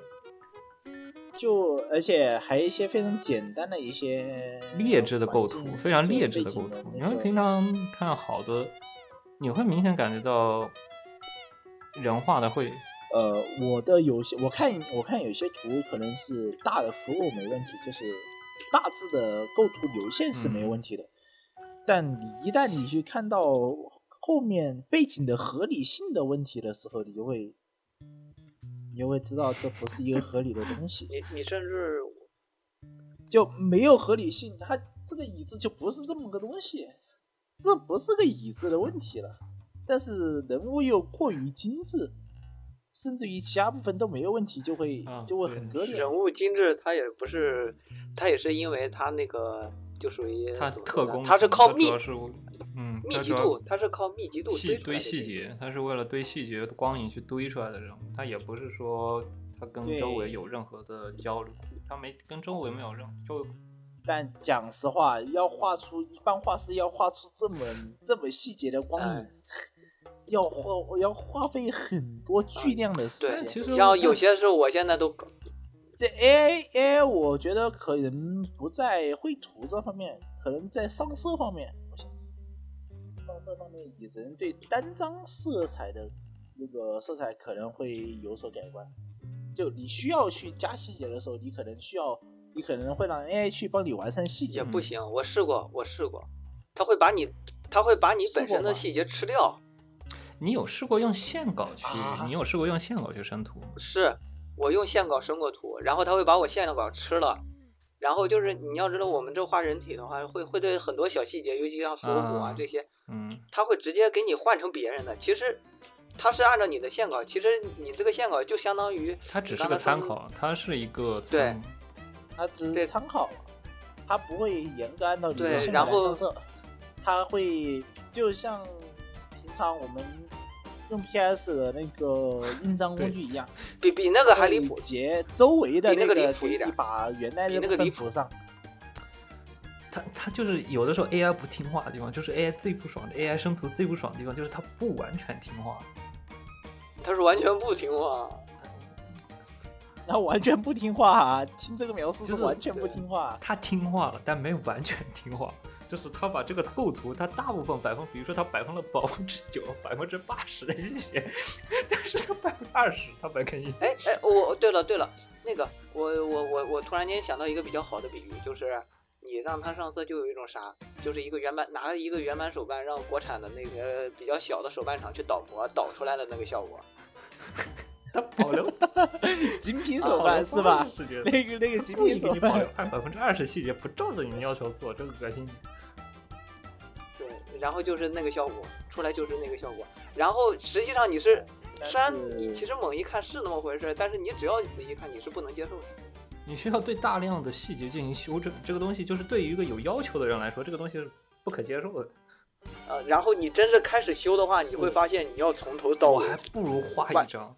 就而且还有一些非常简单的一些劣质的构图非常劣质的构图。那个你会平常看好的，你会明显感觉到人画的会呃，我的有些我看我看有些图可能是大的符箓没问题，就是大致的构图流线是没有问题的，但你一旦你去看到后面背景的合理性的问题的时候，你就会你就会知道这不是一个合理的东西，你你甚至就没有合理性，它这个椅子就不是这么个东西，这不是个椅子的问题了，但是人物又过于精致。甚至于其他部分都没有问题，就会、啊就会很割裂。人物精致，它也不是，它也是因为它那个就属于它怎么说特工，呢它是靠密主要是嗯密集度，他是靠密集度细堆堆细节，他是为了堆细节光影去堆出来的人物，他也不是说他跟周围有任何的交流，他没跟周围没有任何就但讲实话，要画出一般画师要画出这么这么细节的光影，哎要花要花费很多巨量的时间。其实像有些时候我现在都搞这 AI AI，我觉得可能不在绘图这方面，可能在上色方面，我想上色方面也只能对单张色彩的那个色彩可能会有所改观。就你需要去加细节的时候，你可能需要，你可能会让 AI 去帮你完善细节也。不行，我试过，我试过，它会把你，它会把你本身的细节吃掉。你有试过用线稿去，啊你有试过用线稿去生图？是我用线稿生过图，然后它会把我线稿吃了。然后就是你要知道，我们这画人体的话，会会对很多小细节，尤其像锁骨啊啊这些，嗯，它会直接给你换成别人的。其实它是按照你的线稿，其实你这个线稿就相当于它只是个参考，它是一个对参它只对是参考，它不会严格按照你的对性格然后来上色，它会就像平常我们用 PS 的那个印章工具一样，比比那个还离谱会。截周围的那个个离谱一点你把原来的那个离谱上。它它就是有的时候 AI 不听话的地方，就是 AI 最不爽的 AI 生图最不爽的地方，就是它不完全听话。他是完全不听话。然后完全不听话、啊，听这个描述就是是完全不听话。它听话了，但没有完全听话。就是他把这个构图，他大部分百分，比如说他摆放了百分之九、百分之八十的细节，但是他百分之二十，它本可以。哎哎，我对了对了，那个我我我我突然间想到一个比较好的比喻，就是你让他上色就有一种啥，就是一个原版拿一个原版手办让国产的那个比较小的手办厂去导模导出来的那个效果。它保留 精品手办 是吧？视觉那个那个精品给你保留办，按百分之二十细节，不照着你们要求做，这个恶心。对，然后就是那个效果出来就是那个效果，然后实际上你是。但虽然你其实猛一看是那么回事，但是你只要仔细看，你是不能接受的。你需要对大量的细节进行修正，这个东西就是对于一个有要求的人来说，这个东西是不可接受的。呃，然后你真是开始修的话，你会发现你要从头到尾我还不如画一张。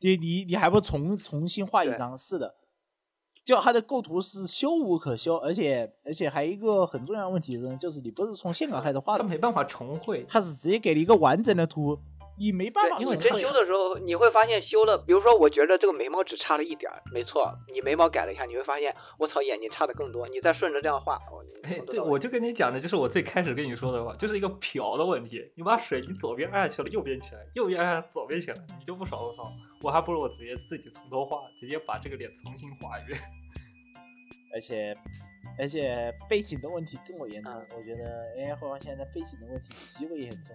你你你还不重重新画一张？是的，就它的构图是修无可修，而且而且还有一个很重要的问题是，就是你不是从线稿开始画的，它没办法重绘。它是直接给了一个完整的图，你没办法，因。为真修的时候，你会发现修了，比如说，我觉得这个眉毛只差了一点儿，没错，你眉毛改了一下，你会发现，我操，眼睛差的更多。你再顺着这样画，对，我就跟你讲的，就是我最开始跟你说的话，就是一个漂的问题。你把水你左边按下去了，右边起来，右边按下左边起来，你就不爽我操！我还不如我直接自己从头画，直接把这个脸重新画一遍。而且而且背景的问题更为严重，嗯我觉得 AI 绘画现在背景的问题极为严重。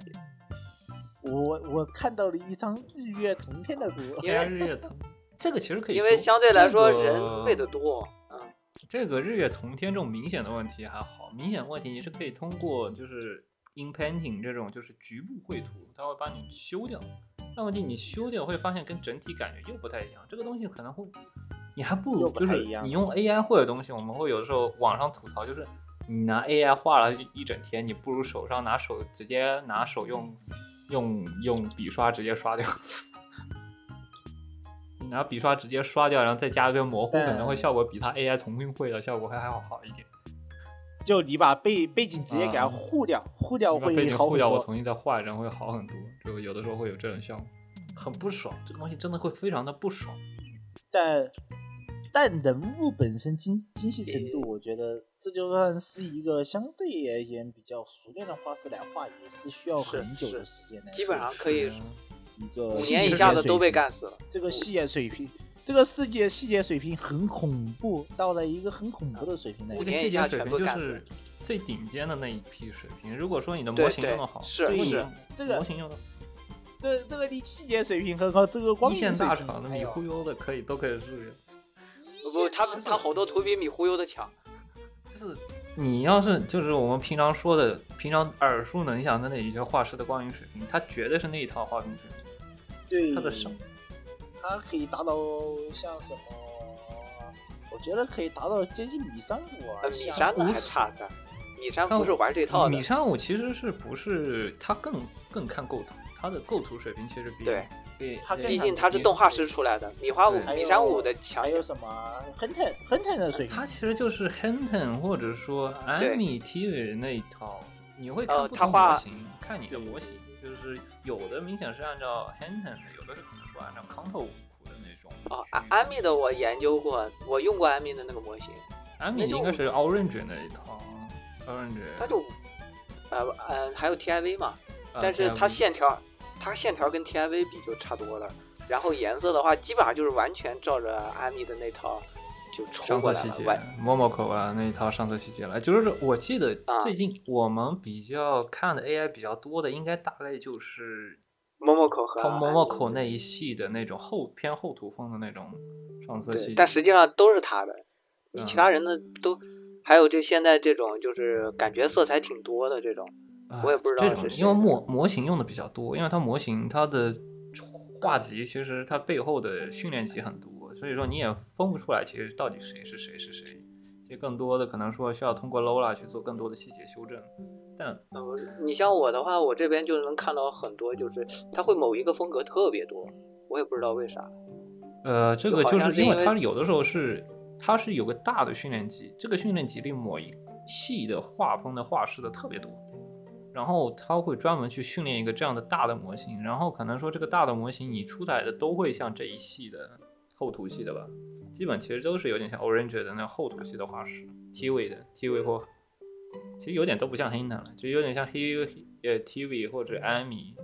我我看到了一张日月同天的图，AI 日月同，这个其实可以因为相对来说这个人背的多，嗯，这个日月同天这种明显的问题还好，明显问题你是可以通过就是 in painting 这种就是局部绘图，它会帮你修掉。但问题你修掉会发现跟整体感觉又不太一样，这个东西可能会，你还不如不就是太一样你用 AI 绘的东西，我们会有的时候网上吐槽，就是你拿 AI 画了一一整天，你不如手上拿手直接拿手用用用笔刷直接刷掉。你拿笔刷直接刷掉，然后再加一个模糊，可能会效果比它 AI 重新绘的效果还还要好一点。就你把背背景直接给它啊糊掉，糊掉你把背景糊掉，我会好很多。重新再画一张会好很多。就有的时候会有这种效果，很不爽。这个东西真的会非常的不爽。但但人物本身精精细程度，我觉得这就算是一个相对而言比较熟练的画师来画，也是需要很久的时间的。基本上可以是一个五年以下的都被干死了。这个细节水平，这个世界细节水平很恐怖，到了一个很恐怖的水平的这个细节水平就是最顶尖的那一批水平。如果说你的模型用的好，是是这个模型用的这这个你细节水平很高，这个光一线大厂的米忽悠的可以都可以入人。不，他他好多图比米忽悠的强。就是你要是就是我们平常说的，平常耳熟能详的那一些画师的光影水平，他绝对是那一套画风水平。对他的手，它可以达到像什么？我觉得可以达到接近米山五啊呃，，米像山的还差的，米山不是玩这套的。米。山五其实是不是他更更看构图，他的构图水平其实比对。比他毕竟他是动画师出来的，米花五、米山五的强还有什么？亨腾亨腾的水平。他？其实就是 Henton 或者说对。Amy TV 那一套，你会看不同模型，看你的模型，就是有的明显是按照 Henton 的，有的是可能说按照 Contour 的那种哦去，安安米的我研究过，我用过安米的那个模型那就应该是 Orange 那一套，Orange，它就呃呃还有 TIV 嘛，呃但是它线条，它线条跟 TIV 比就差多了。然后颜色的话，基本上就是完全照着安米的那套就冲上过来了。色细节完，，Momoko 啊那一套上色细节了，就是我记得啊最近我们比较看的 AI 比较多的，应该大概就是某某口和靠安米 Momoko 那一系的那种后偏后图风的那种上色细对，节，但实际上都是他的。你嗯其他人的都，还有就现在这种就是感觉色彩挺多的这种，啊我也不知道这种因为模模型用的比较多，因为它模型它的画集其实它背后的训练集很多，所以说你也分不出来其实到底谁是谁是谁。其实更多的可能说需要通过 Lola 去做更多的细节修正，但呃，你像我的话，我这边就能看到很多，就是他会某一个风格特别多，我也不知道为啥。呃，这个就是因为像是因为它有的时候是它是有个大的训练集，这个训练集里某一系的画风的画师的特别多，然后他会专门去训练一个这样的大的模型，然后可能说这个大的模型你出来的都会像这一系的厚涂系的吧，基本其实都是有点像 Orange 的那厚涂系的画师，TV 的 TV 或其实有点都不像 Hinton 了，就有点像黑呃 TV 或者安米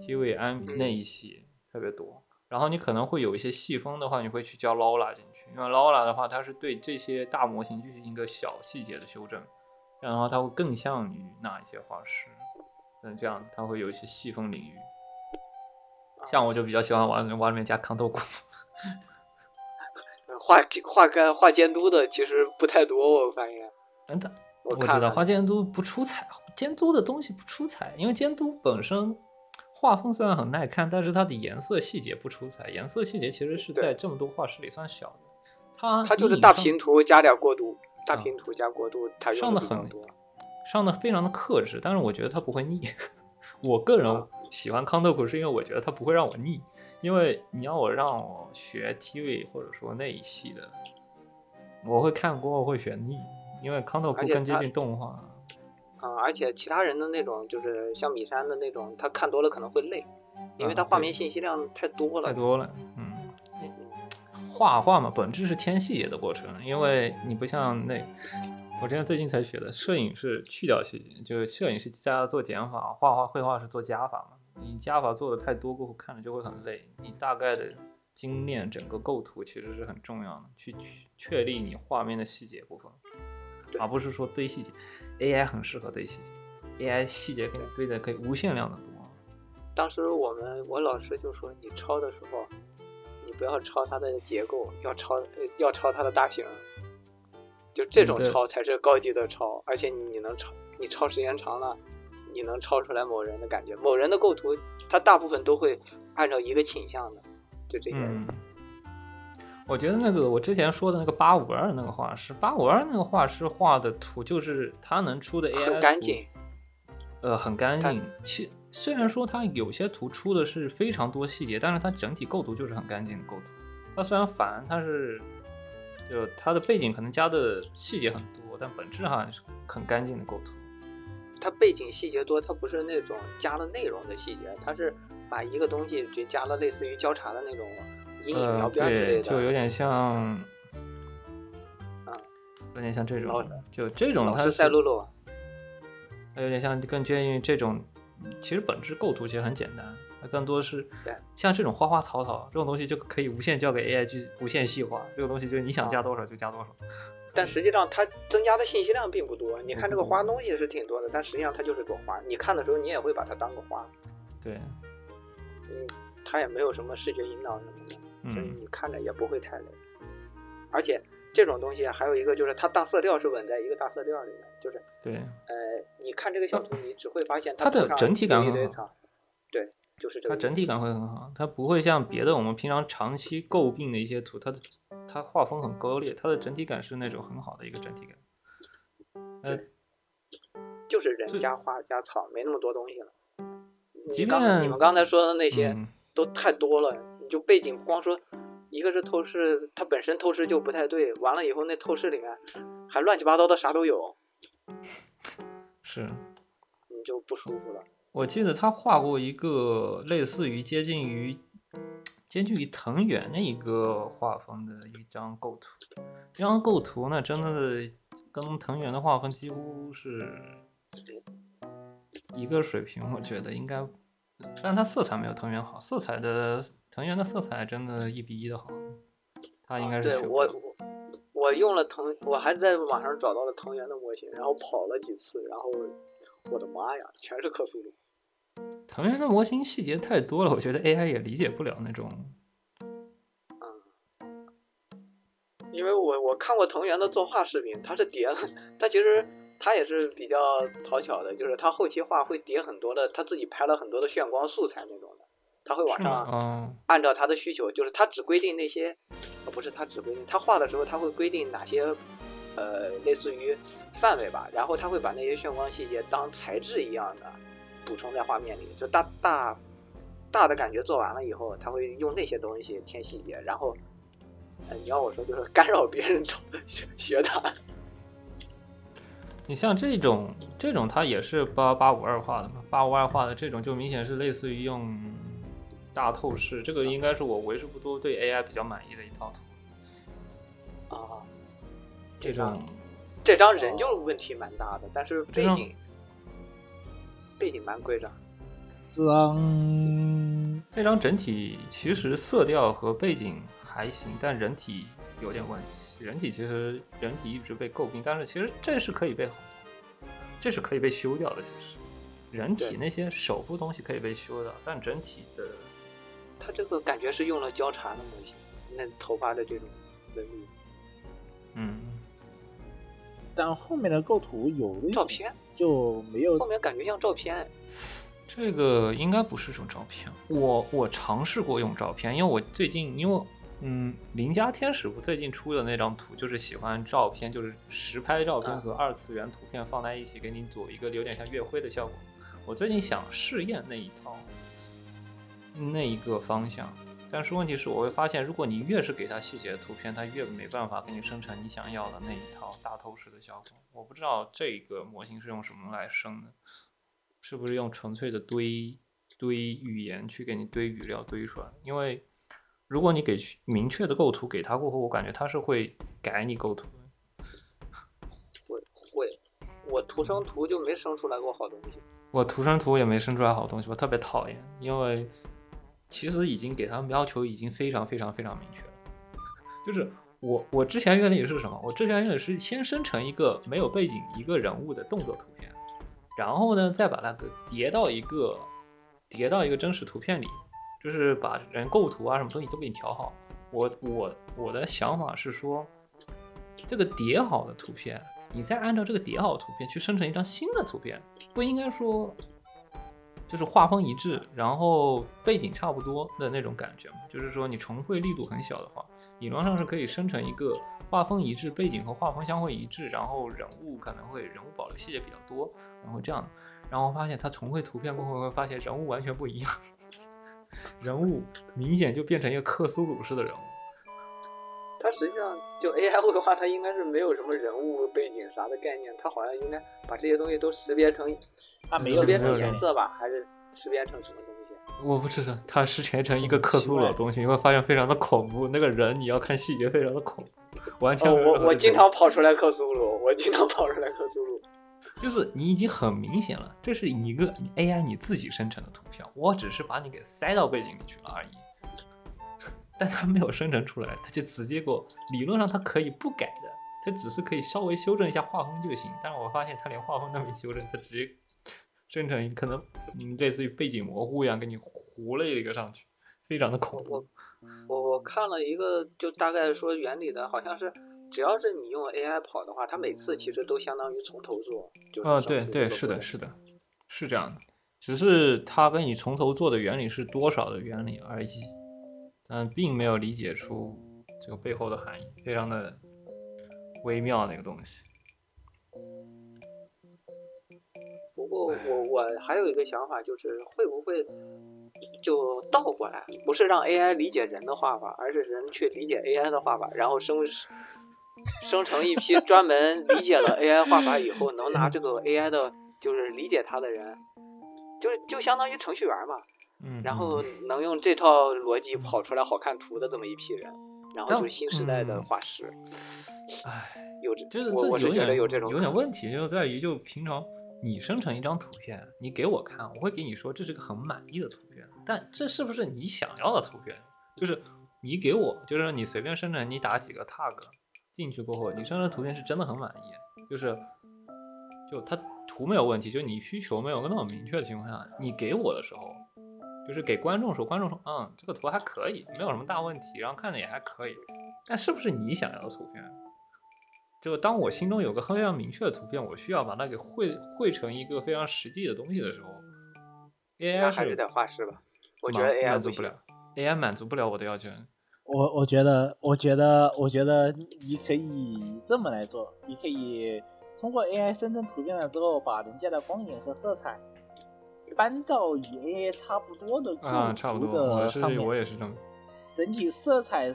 TV 安米那一系特别多。然后你可能会有一些细分的话，你会去教 Lola 进去，因为 Lola 的话，它是对这些大模型进行一个小细节的修正，然后它会更像于那一些画师，嗯，这样它会有一些细分领域。像我就比较喜欢往往里面加康豆骨，呃画画干画监督的其实不太多，我发现。嗯，它我知道画监督不出彩，监督的东西不出彩，因为监督本身画风虽然很耐看，但是它的颜色细节不出彩，颜色细节其实是在这么多画师里算小的。它它就是大平图加点过渡，大啊平图加过渡，上的很。上的非常的克制，但是我觉得它不会腻。我个人啊喜欢康豆苦是因为我觉得它不会让我腻，因为你要我让我学 TV 或者说那一系的我会看过后会选腻，因为康特而且库更接近动画。啊、而且其他人的那种就是像米山的那种，他看多了可能会累，因为啊他画面信息量太多了。太多了，嗯，画画嘛，本质是添细节的过程，因为你不像那，我之前最近才学的，摄影是去掉细节，就是摄影是加做减法，画画绘画是做加法嘛。你加法做的太多过后，看着就会很累。你大概的精炼整个构图其实是很重要的，去确确立你画面的细节部分，对而不是说堆细节。AI 很适合堆细节，AI 细节给你堆的可以无限量的多。当时我们我老师就说，你抄的时候，你不要抄它的结构，要抄呃要抄它的大型，就这种抄才是高级的抄，而且你能抄，你抄时间长了，你能抄出来某人的感觉，某人的构图，他大部分都会按照一个倾向的，就这些我觉得那个我之前说的那个八五二那个画师，八五二那个画师画的图，就是他能出的 AI 图很干净，呃，很干干净。其虽然说他有些图出的是非常多细节，但是他整体构图就是很干净的构图。他虽然烦，但是就他的背景可能加的细节很多，但本质上是很干净的构图。它背景细节多，它不是那种加了内容的细节，它是把一个东西就加了类似于交叉的那种呃，对，边之类的。就有点像，啊有点像这种，就这种它是赛璐璐，它有点像更接近于这种，其实本质构图其实很简单，它更多是对像这种花花草草这种东西就可以无限交给 AI 去无限细化，这个东西就是你想加多少就加多少。但实际上它增加的信息量并不多。你看这个嗯花东西是挺多的，但实际上它就是朵花。你看的时候，你也会把它当个花，对，嗯，它也没有什么视觉引导什么的，就是嗯，你看着也不会太累。而且这种东西还有一个就是它大色调是稳在一个大色调里面，就是对，呃，你看这个小图，你只会发现它的整体感很好对，就是这个。它整体感会很好，它不会像别的我们平常长期诟病的一些图，它的它画风很割裂，它的整体感是那种很好的一个整体感。呃，就是人最加花加草，没那么多东西了。你刚便你们刚才说的那些嗯都太多了，你就背景光说一个是透视，它本身透视就不太对，完了以后那透视里面还乱七八糟的啥都有，是。你就不舒服了。我记得他画过一个类似于接近于接近于藤原的一个画风的一张构图，这张构图呢，真的跟藤原的画风几乎是一个水平，我觉得应该，但它色彩没有藤原好，色彩的藤原的色彩真的一比一的好，他应该是对我我我用了藤，我还在网上找到了藤原的模型，然后跑了几次，然后我的妈呀，全是克苏鲁。藤原的模型细节太多了，我觉得 AI 也理解不了那种。嗯因为我我看过藤原的作画视频，他是叠了，他其实他也是比较讨巧的，就是他后期画会叠很多的，他自己拍了很多的炫光素材那种的，他会往？上嗯，按照他的需求，就是他只规定那些，呃不是他只规定，他画的时候他会规定哪些，呃类似于范围吧，然后他会把那些炫光细节当材质一样的补充在画面里，就大大大的感觉做完了以后，他会用那些东西添细节，然后。呃，你要我说就是干扰别人抄 学学他，你像这种这种，它也是八八五二画的嘛，八五二画的这种就明显是类似于用大透视，这个应该是我为数不多对 AI 比较满意的一套图。啊，这张这张人就问题蛮大的，但是背景背景蛮规整。这张这张整体其实色调和背景还行，但人体有点问题。人体其实人体一直被诟病，但是其实这是可以被这是可以被修掉的。其实人体那些手部东西可以被修掉，但整体的他这个感觉是用了交叉的模型，那头发的这种纹理。嗯，但后面的构图有照片就没有后面感觉像照片，这个应该不是这种照片。我我尝试过用照片，因为我最近因为嗯，邻家天使不最近出的那张图，就是喜欢照片，就是实拍照片嗯和二次元图片放在一起，给你做一个有点像月辉的效果。我最近想试验那一套，那一个方向，但是问题是，我会发现，如果你越是给它细节的图片，它越没办法给你生成你想要的那一套大透视的效果。我不知道这个模型是用什么来生的，是不是用纯粹的堆堆语言去给你堆语料堆出来？因为如果你给明确的构图给它过后，我感觉它是会改你构图的。会会，我图生图就没生出来过好东西。我图生图也没生出来好东西，我特别讨厌，因为其实已经给他们要求已经非常非常非常明确了。就是我我之前原理是什么？我之前原理是先生成一个没有背景一个人物的动作图片，然后呢再把那个叠到一个叠到一个真实图片里。就是把人构图啊，什么东西都给你调好。我我我的想法是说，这个叠好的图片，你再按照这个叠好的图片去生成一张新的图片，不应该说就是画风一致，然后背景差不多的那种感觉嘛？就是说你重绘力度很小的话，理论上是可以生成一个画风一致、背景和画风相会一致，然后人物可能会人物保留细节比较多，然后这样。然后发现它重绘图片过后，会发现人物完全不一样。人物明显就变成一个克苏鲁式的人物。它实际上就 AI 绘画，它应该是没有什么人物背景啥的概念，它好像应该把这些东西都识别成，它没有识别成颜色吧，还是识别成什么东西？我不知道，它识别成一个克苏鲁的东西，你会发现非常的恐怖。那个人你要看细节，非常的恐怖，完全。我我经常跑出来克苏鲁，我经常跑出来克苏鲁。就是你已经很明显了，这是一个 AI 你自己生成的图像，我只是把你给塞到背景里去了而已。但它没有生成出来，它就直接给我，理论上它可以不改的，它只是可以稍微修正一下画风就行。但是我发现它连画风都没修正，它直接生成可能嗯类似于背景模糊一样给你糊了一个上去，非常的恐怖。我我看了一个，就大概说原理的，好像是。只要是你用 AI 跑的话，它每次其实都相当于从头做。啊，对对，是的，是的，是这样的。只是它跟你从头做的原理是多少的原理而已，但并没有理解出这个背后的含义，非常的微妙那个东西。过我我还有一个想法，就是会不会就倒过来，不是让 AI 理解人的画法，而是人去理解 AI 的画法，然后生。生成一批专门理解了 AI 画法以后，能拿这个 AI 的，就是理解它的人，就就相当于程序员嘛。嗯。然后能用这套逻辑跑出来好看图的这么一批人，然后就新时代的画师。唉，有这，就是我我是觉得有这种有点问题，就在于就平常你生成一张图片，你给我看，我会给你说这是个很满意的图片，但这是不是你想要的图片？就是你给我，就是你随便生成，你打几个 tag。进去过后，你生成图片是真的很满意，就是，就它图没有问题，就你需求没有那么明确的情况下，你给我的时候，就是给观众说，观众说，嗯，这个图还可以，没有什么大问题，然后看着也还可以，但是不是你想要的图片？就当我心中有个非常明确的图片，我需要把它给绘绘成一个非常实际的东西的时候，AI 还是得画师吧？我觉得 AI 满足不了，AI 满足不了我的要求。我我觉得，我觉得，我觉得你可以这么来做，你可以通过 AI 生成图片了之后，把人家的光影和色彩搬到与 AI 差不多的啊，差不多的上面。我也是这么。整体色彩，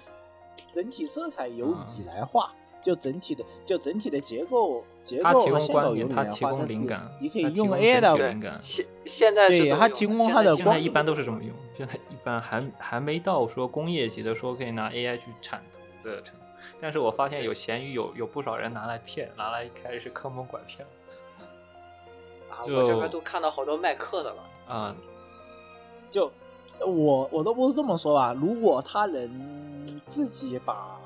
整体色彩由你来画。就整体的，就整体的结构，结构和线稿由你来画，但是你可以用 AI 的灵感。现现在是它提供它的光，一般都是这么用。现在一般还还没到说工业级的，说可以拿 AI 去产图的程度。但是我发现有闲鱼有有不少人拿来骗，拿来开始坑蒙拐骗。啊，我这边都看到好多卖课的了。啊，就我我都不是这么说吧，如果他能自己把。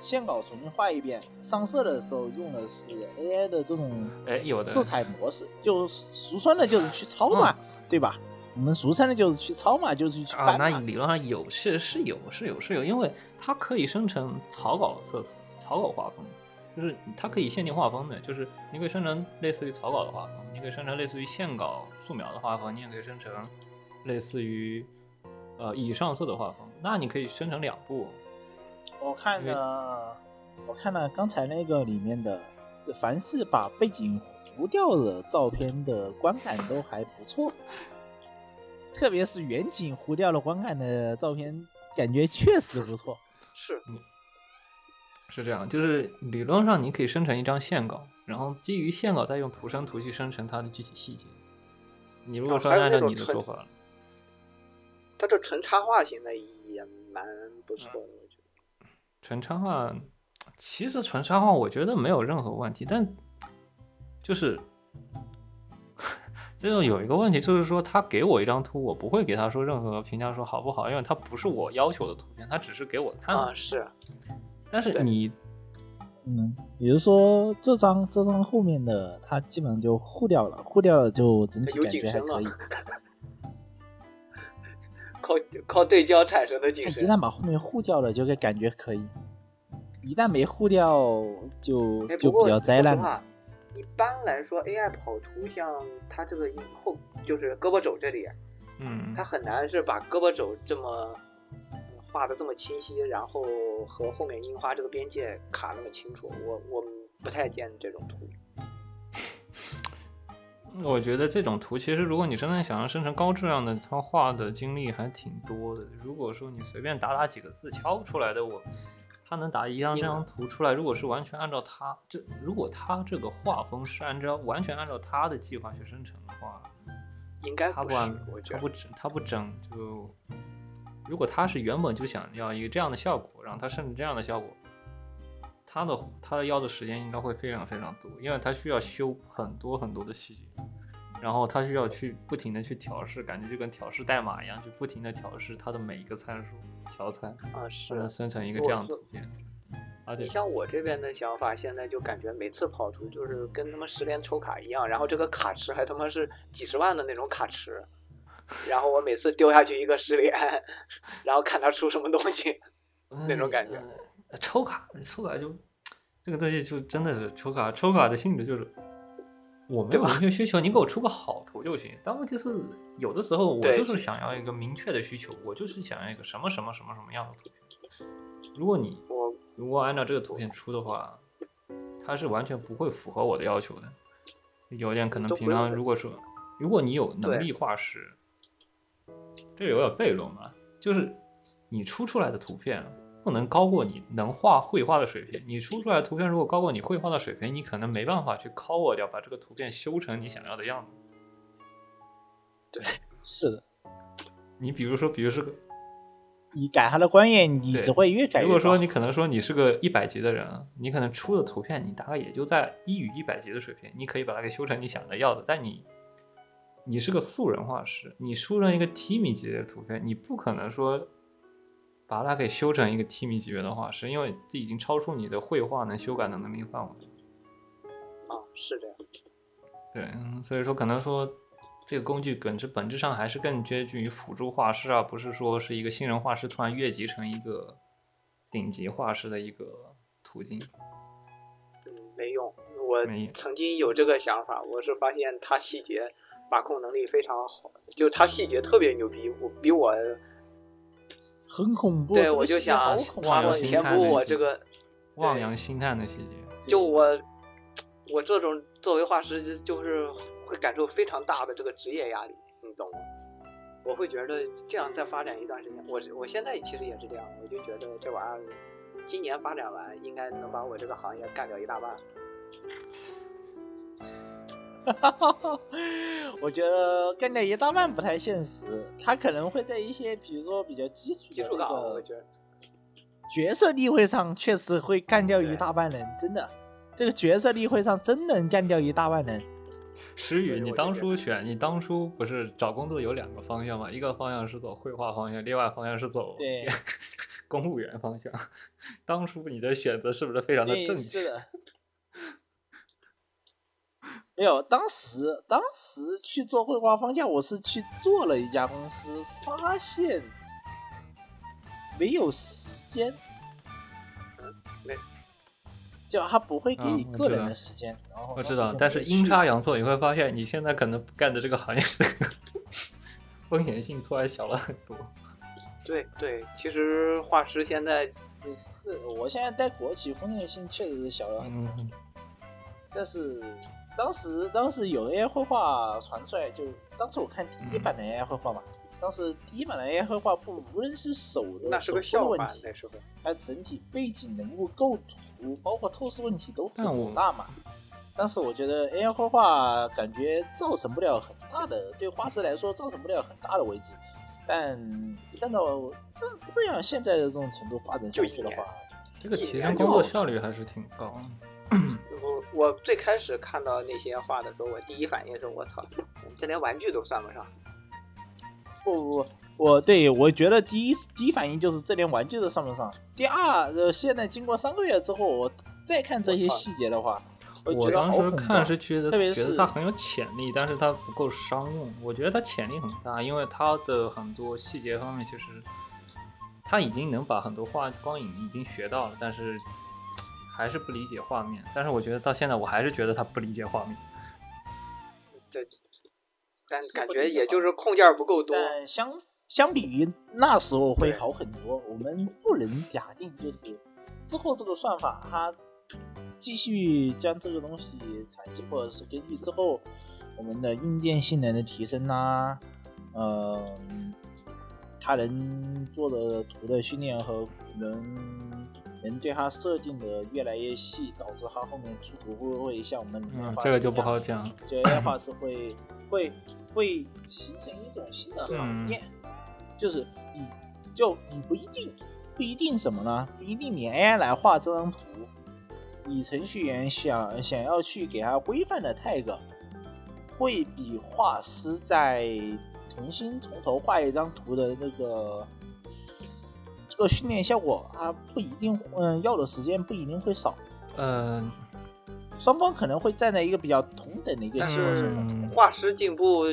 线稿重新画一遍，上色的时候用的是 AI 的这种哎有的色彩模式，就俗称的就是去抄嘛，对吧？我们俗称的就是去抄嘛，就是去啊。那理论上有是是有是有是有，因为它可以生成草稿色草稿画风，就是它可以限定画风的，就是你可以生成类似于草稿的画风，你可以生成类似于线稿素描的画风，你也可以生成类似于呃已上色的画风，那你可以生成两部。我看了，我看了刚才那个里面的，凡是把背景糊掉的照片的观感都还不错，特别是远景糊掉了观感的照片，感觉确实不错。是，是这样，就是理论上你可以生成一张线稿，然后基于线稿再用图生图去生成它的具体细节。你如果说按照你的说法，它这纯插画型的也蛮不错的。纯插画，其实纯插画我觉得没有任何问题，但就是这种 有一个问题，就是说他给我一张图，我不会给他说任何评价说好不好，因为他不是我要求的图片，他只是给我看的。啊，是，但是你嗯，比如说这张这张后面的，它基本上就糊掉了，糊掉了就整体感觉还可以。靠靠对焦产生的景它一。旦把后面糊掉了，就给感觉可以；一旦没糊掉，就哎，就比较灾难一般来说，AI 跑图像它这个后就是胳膊肘这里，嗯它，很难是把胳膊肘这么嗯画的这么清晰，然后和后面樱花这个边界卡那么清楚。我我不太见这种图。我觉得这种图其实如果你真的想要生成高质量的，它画的精力还挺多的。如果说你随便打打几个字敲出来的，我他能打一张这张图出来，如果是完全按照他这，如果他这个画风是按照完全按照他的计划去生成的话，应该他不他不整他不整就，如果他是原本就想要一个这样的效果，然后他甚至这样的效果，他的他的要的时间应该会非常非常多，因为他需要修很多很多的细节，然后他需要去不停的去调试，感觉就跟调试代码一样，就不停的调试他的每一个参数调参，啊是。能生成一个这样的图片。而且你像我这边的想法，现在就感觉每次跑图就是跟他妈十连抽卡一样，然后这个卡池还他妈是几十万的那种卡池，然后我每次丢下去一个十连，然后看他出什么东西。那种感觉呃抽卡，抽卡就这个东西就真的是抽卡，抽卡的性质就是我没有明确需求，你给我出个好图就行。但问题是，有的时候我就是想要一个明确的需求，我就是想要一个什么什么什么什么样的图片。如果你如果按照这个图片出的话，它是完全不会符合我的要求的。有点可能平常如果说，如果你有能力画师，这有点悖论嘛，就是你出出来的图片不能高过你能画绘画的水平。你出出来的图片如果高过你绘画的水平，你可能没办法去 cover 掉，把这个图片修成你想要的样子。对是的，你比如说，比如是个你改他的观念，你只会越改越如果说你可能说你是个一百级的人，你可能出的图片你大概也就在低于一百级的水平，你可以把它给修成你想的要的。但你你是个素人画师，你出了一个 T 米级的图片，你不可能说把它给修成一个 T 米级别的画师，因为这已经超出你的绘画能修改的能力范围。啊是这样，对，嗯所以说可能说这个工具本质本质上还是更接近于辅助画师，啊不是说是一个新人画师突然越级成一个顶级画师的一个途径。嗯没用。我没曾经有这个想法，我是发现他细节把控能力非常好，就他细节特别牛逼，我比我很恐怖。对我就想他们填补我这个 望洋兴叹的细节。就我，我这种作为画师，就就是会感受非常大的这个职业压力，你懂吗？我会觉得这样再发展一段时间，我我现在其实也是这样，我就觉得这玩意儿今年发展完，应该能把我这个行业干掉一大半。我觉得干掉一大半不太现实，他可能会在一些比如说比较基础的基础岗，我觉得角色例会上，确实会干掉一大半人，真的。这个角色例会上真能干掉一大半人。诗雨，你当初选，你当初不是找工作有两个方向吗？一个方向是走绘画方向，另外方向是走对 公务员方向。当初你的选择是不是非常的，正确？是的。没有，当时当时去做绘画方向，我是去做了一家公司，发现没有时间，没就他不会给嗯你个人的时间。然后我知道但是阴差阳错，你会发现你现在可能干的这个行业 风险性突然小了很多。对对，其实画师现在对是，我现在待国企，风险性确实是小了很多。嗯，但是当时当时有 AI 绘画传出来，就当时我看第一版的 AI 绘画嘛，当时第一版的 AI 绘画不无论是手的那是个手笑话部的问题，那时候。还有整体背景人物构图，包括透视问题都很大嘛。但是我觉得 AI 绘画感觉造成不了很大的，对画师来说造成不了很大的危机。但按照这这样现在的这种程度发展下去的话，这个提升工作效率还是挺高。我我最开始看到那些画的时候，我第一反应是我操，这连玩具都算不上。不不不，我对我觉得第一第一反应就是这连玩具都算不上。第二，呃，现在经过三个月之后，我再看这些细节的话，我当时看是觉得特别是觉得它很有潜力，但是它不够商用。我觉得它潜力很大，因为它的很多细节方面其实他已经能把很多画光影已经学到了，但是还是不理解画面。但是我觉得到现在我还是觉得他不理解画面。这，但感觉也就是控件不够多。但相相比于那时候会好很多。我们不能假定就是之后这个算法它继续将这个东西采集，或者是根据之后我们的硬件性能的提升呐、呃，它能做的图的训练和能能对它设定的越来越细，导致它后面出图会不会像我们嗯，这个就不好讲。这 AI 画是会会会形成一种新的行业，就是你就你不一定不一定什么呢？不一定你 AI 来画这张图，你程序员想想要去给它规范的 tag，会比画师在重新从头画一张图的那个这个训练效果，它不一定嗯要的时间不一定会少。呃，双方可能会站在一个比较同等的一个但基础上，嗯，画师进步，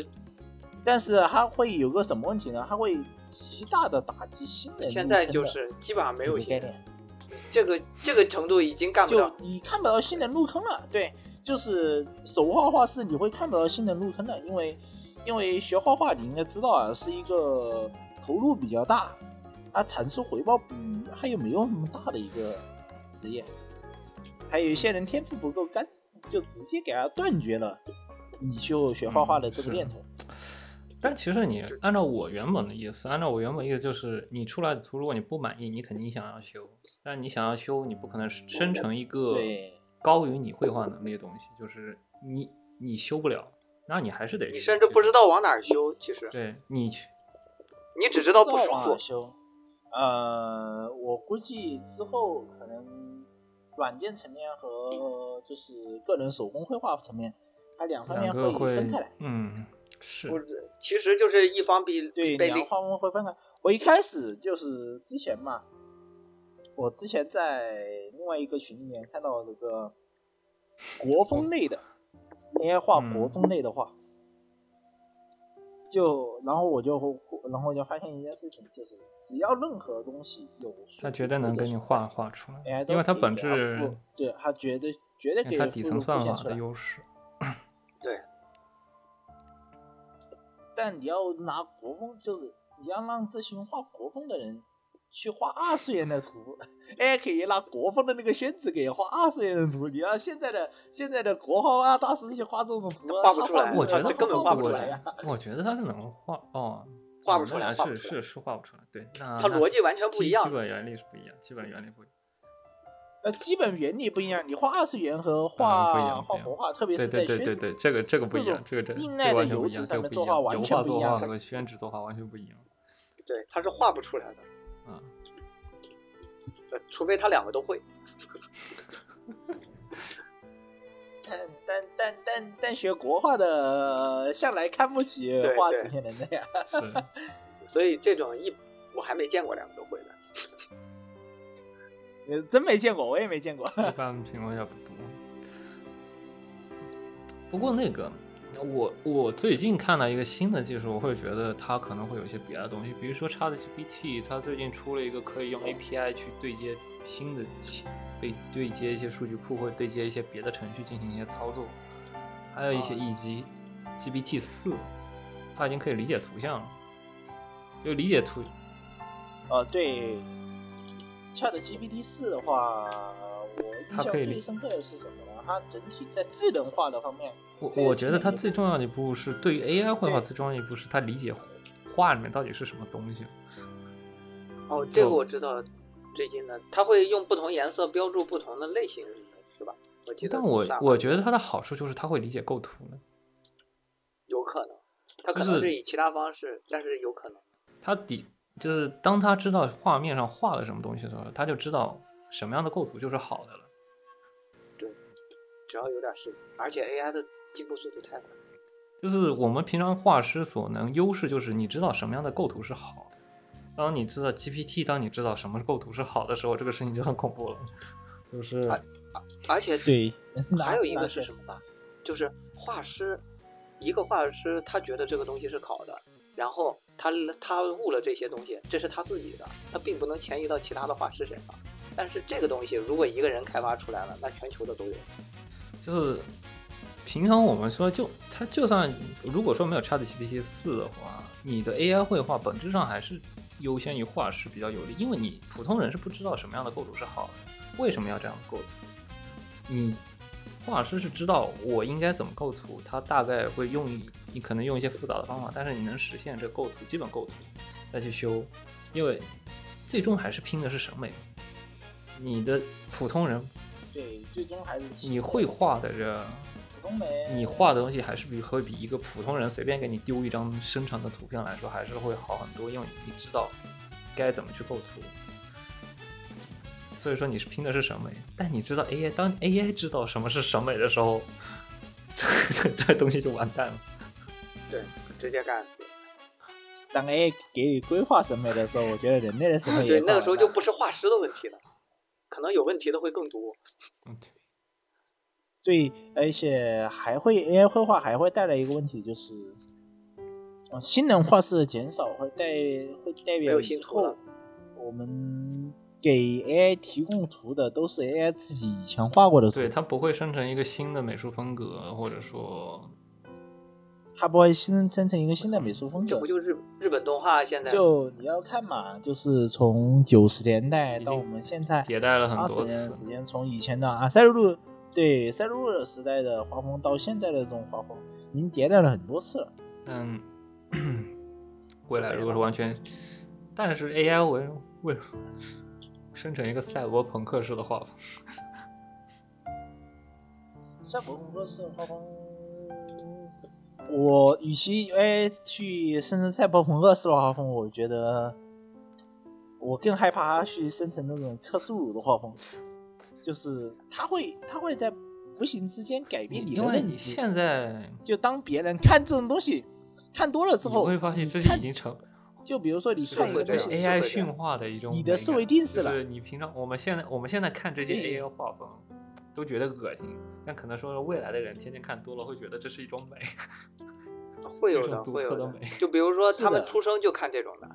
但是它会有个什么问题呢？它会极大的打击新人现在就是基本上没有新人，这个这个程度已经干不就到。你看不到新人入坑了。对，就是手画画是你会看不到新人入坑的，因为因为学画画你应该知道啊，是一个投入比较大，它产出回报比还有没有那么大的一个职业。还有一些人天赋不够干，就直接给他断绝了你就学画画的这个念头。但其实你按照我原本的意思，按照我原本意思就是，你出来的图如果你不满意，你肯定想要修，但你想要修，你不可能生成一个对高于你绘画能力的东西，就是你你修不了，那你还是得你甚至不知道往哪儿修，其实对你去你只知道不舒服。修。呃，我估计之后可能软件层面和就是个人手工绘画层面，它两方面会分开来。嗯是不是，其实就是一方比对，被另两方面会分开。我一开始就是之前嘛，我之前在另外一个群里面看到那个国风类的 AI 画嗯国风类的画，就然后我就然后我就发现一件事情，就是只要任何东西有它绝对能给你画画出来因为它本质复对它绝对绝对可以因为它底层算法。的优势。对，但你要拿国风，就是你要让这群画国风的人去画二次元的图，哎，可以拿国风的那个宣纸给画二次元的图。你让现在的现在的国画啊大师去画这种图，画不出来我觉得这根本画不出来呀。我觉得他是能画哦，画不出来是是是画不出来，对，那那它逻辑完全不一样基本原理是不一样，基本原理不一样。呃，基本原理不一样，你画二次元和画、画国画，特别对是在宣对对对对，这个这个不一样，这个这这个硬耐的油纸上面作画完全不一样。画作画和宣纸作画完全不一样。对，他是画不出来的，啊，呃除非他两个都会。但但但但但学国画的向来看不起画纸片人的呀。是，所以这种一我还没见过两个都会的。呃 真没见过，我也没见过。一般情况下不多。不过那个，我我最近看到一个新的技术，我会觉得它可能会有一些别的东西，比如说 ChatGPT，它最近出了一个可以用 API 去对接新的被对接一些数据库，或者对接一些别的程序进行一些操作，还有一些啊。以及 GPT 四，它已经可以理解图像了，就理解图呃，对，Chat GPT 四的话，我印象最深刻的是什么呢？它整体在智能化的方面，我我觉得它最重要的一步是对于 AI 绘画最重要的一步是它理解画里面到底是什么东西。哦，这个我知道，最近的它会用不同颜色标注不同的类型，是吧？我记得但我我觉得它的好处就是它会理解构图呢。有可能，它可能是以其他方式，但是有可能。它底就是当他知道画面上画了什么东西的时候，他就知道什么样的构图就是好的了。对只要有点事，而且 AI 的进步速度太快。就是我们平常画师所能优势就是你知道什么样的构图是好的。当你知道 GPT，当你知道什么构图是好的时候，这个事情就很恐怖了。就是啊而且对，还有一个是什么呢？就是画师，一个画师他觉得这个东西是好的，然后他他悟了这些东西，这是他自己的，他并不能迁移到其他的画师身上。但是这个东西如果一个人开发出来了，那全球的都有。就是平常我们说就它就算如果说没有 ChatGPT 四的话，你的 AI 绘画本质上还是优先于画师比较有利，因为你普通人是不知道什么样的构图是好的，为什么要这样构图？你画师是知道我应该怎么构图，他大概会用你可能用一些复杂的方法，但是你能实现这构图基本构图再去修，因为最终还是拼的是审美。你的普通人，对，最终还是你会画的人，你画的东西还是比会比一个普通人随便给你丢一张生成的图片来说，还是会好很多，因为你知道该怎么去构图。所以说你是拼的是审美，但你知道 AI 当 AI 知道什么是审美的时候，这这 这东西就完蛋了。对，直接干死。当 AI 给你规划审美的时候，我觉得人类的审美也对，那个时候就不不是画师的问题了，可能有问题的会更多。嗯对，而且还会 AI 绘画还会带来一个问题，就是，呃，新人画师的减少会带会代没有表以后新图我们给 AI 提供图的都是 AI 自己以前画过的图，对，它不会生成一个新的美术风格，或者说，它不会新生成一个新的美术风格这不。就日日本动画现在就你要看嘛，就是从九十年代到我们现在迭代了很多二十年时间，从以前的啊赛璐璐对赛璐璐时代的画风到现在的这种画风，已经迭代了很多次了。但未来如果是完全，但是 AI 为为生成一个赛博朋克式的画风，赛博朋克式的画风，我与其哎去生成赛博朋克式的画风，我觉得我更害怕它去生成那种克苏鲁的画风，就是他会他会在无形之间改变你的因为认知。你现在就当别人看这种东西看多了之后，你会发现这你看是已经成就比如说你是看一个东西，AI 驯化的一种，你的思维定式了就是你平常我们现在我们现在看这些 AI 画风都觉得恶心，但可能说未来的人天天看多了会觉得这是一种美。会有的，这种独会有的特的美。就比如说他们出生就看这种的，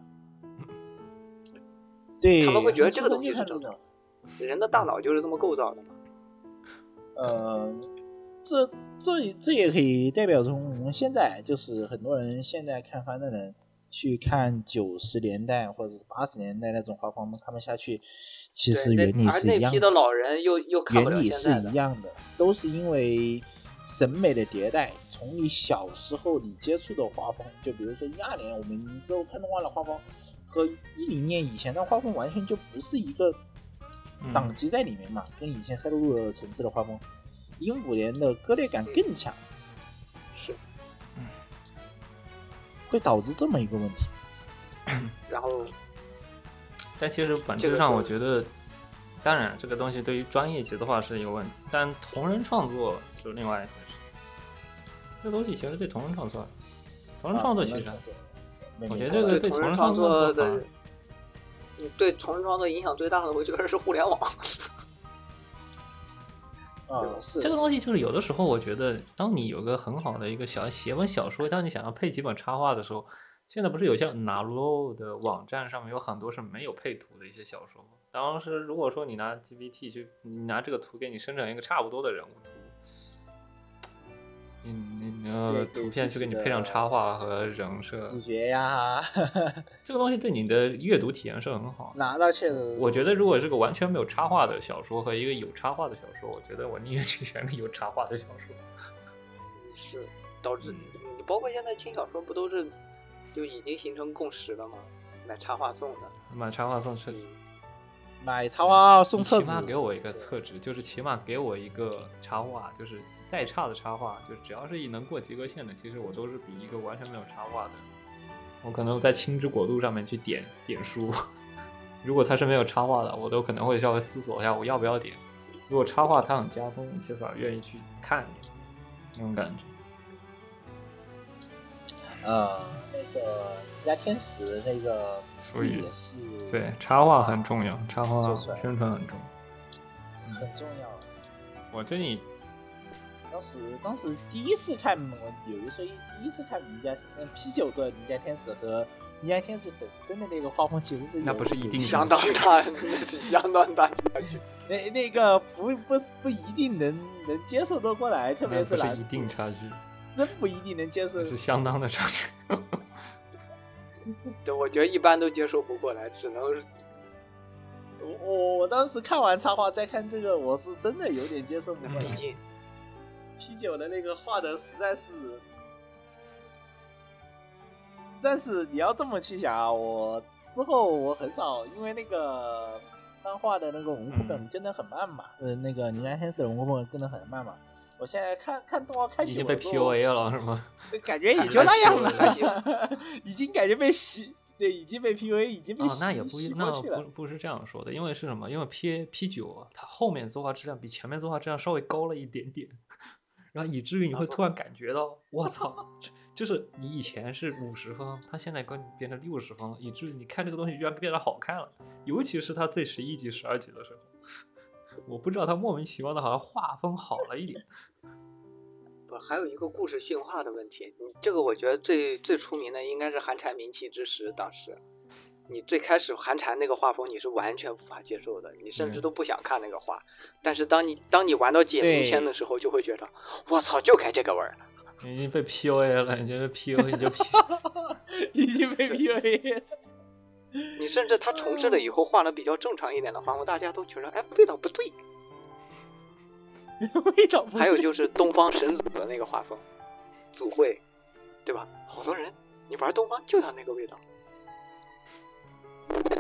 对，他们会觉得这个东西正就是看这种。人的大脑就是这么构造的嘛。呃，这这这也可以代表从我们现在就是很多人现在看番的人去看九十年代或者是八十年代那种画风，看不下去，其实，原理是一样的那批的。老人又又看原理是一，样的，都是因为审美的迭代。从你小时候你接触的画风，就比如说一二年我们之后看动画的画风，和一零年以前的画风完全就不是一个嗯档级在里面嘛，跟以前赛璐璐的层次的画风，一五年的割裂感更强，是，会导致这么一个问题。然后 但其实本质上，我觉得，当然这个东西对于专业级的话是一个问题，但同人创作就另外一回事。这东西其实对同人创作，同人创作其实还，我觉得这个对同人创作作的对同人创作影响最大的，我觉得是互联网。啊是这个东西就是有的时候，我觉得当你有个很好的一个小写本小说，当你想要配几本插画的时候，现在不是有些拿 low 的网站上面有很多是没有配图的一些小说吗？当时如果说你拿 GPT 去，你拿这个图给你生成一个差不多的人物图，你你你呃对对图片去给你配上插画和人设，主角呀，这个东西对你的阅读体验是很好的。那那确实，我觉得如果是个完全没有插画的小说和一个有插画的小说，我觉得我宁愿去选个有插画的小说。是导致你包括现在轻小说不都是就已经形成共识了吗？买插画送的，买插画送是嗯，买插画送你册子，起码给我一个厕纸，就是起码给我一个插画，就是再差的插画，就是只要是能过及格线的，其实我都是比一个完全没有插画的，我可能在青之国度上面去点点书。如果它是没有插画的，我都可能会稍微思索一下我要不要点。如果插画它很加分，其实反而愿意去看一眼那种感觉。呃，那个《家天使》那个所以也是对，插画很重要，插画宣传很重要。很重要。我最近当时当时第一次看，我有一说一，第一次看《名家嗯啤酒做《名家天使》和《名家天使》本身的那个画风，其实是那不是一定相当大，那是相当大差距。那那个不不不一定能能接受得过来，特别是男一定差距，真不一定能接受。是相当的差距。对，我觉得一般都接受不过来，只能我我我当时看完插画再看这个，我是真的有点接受不过来。毕竟啤酒的那个画的实在是，但是你要这么去想啊，我之后我很少因为那个漫画的那个文库本跟的很慢嘛，呃，那个《宁安天使》的文库本跟的很慢嘛。我现在看看动画看已经被久了之后 PUA 了是吗？感觉也就那样还行了，已经感觉被洗，对，已经被 PUA，已经被哦，洗那也不一，那不。不是这样说的，因为是什么？因为 P P 九它后面作画质量比前面作画质量稍微高了一点点，然后以至于你会突然感觉到，我操，就是你以前是五十分，它现在给你变成六十分了，以至于你看这个东西居然变得好看了，尤其是它最十一集、十二集的时候，我不知道他莫名其妙的好像画风好了一点。不还有一个故事驯化的问题。你这个我觉得最最出名的应该是寒蝉鸣泣之时，当时。你最开始寒蝉那个画风你是完全无法接受的，你甚至嗯都不想看那个画。但是当你当你玩到解谜篇的时候，就会觉得，我操，就该这个味儿。你已经被 PUA 了，你觉得 PUA，你就 P，已经被 PUA 了。你甚至他重置了以后画的比较正常一点的画风，大家都觉得哎 味道不对。味道不还有就是东方神祖的那个画风，组会，对吧？好多人你玩东方就要那个味道，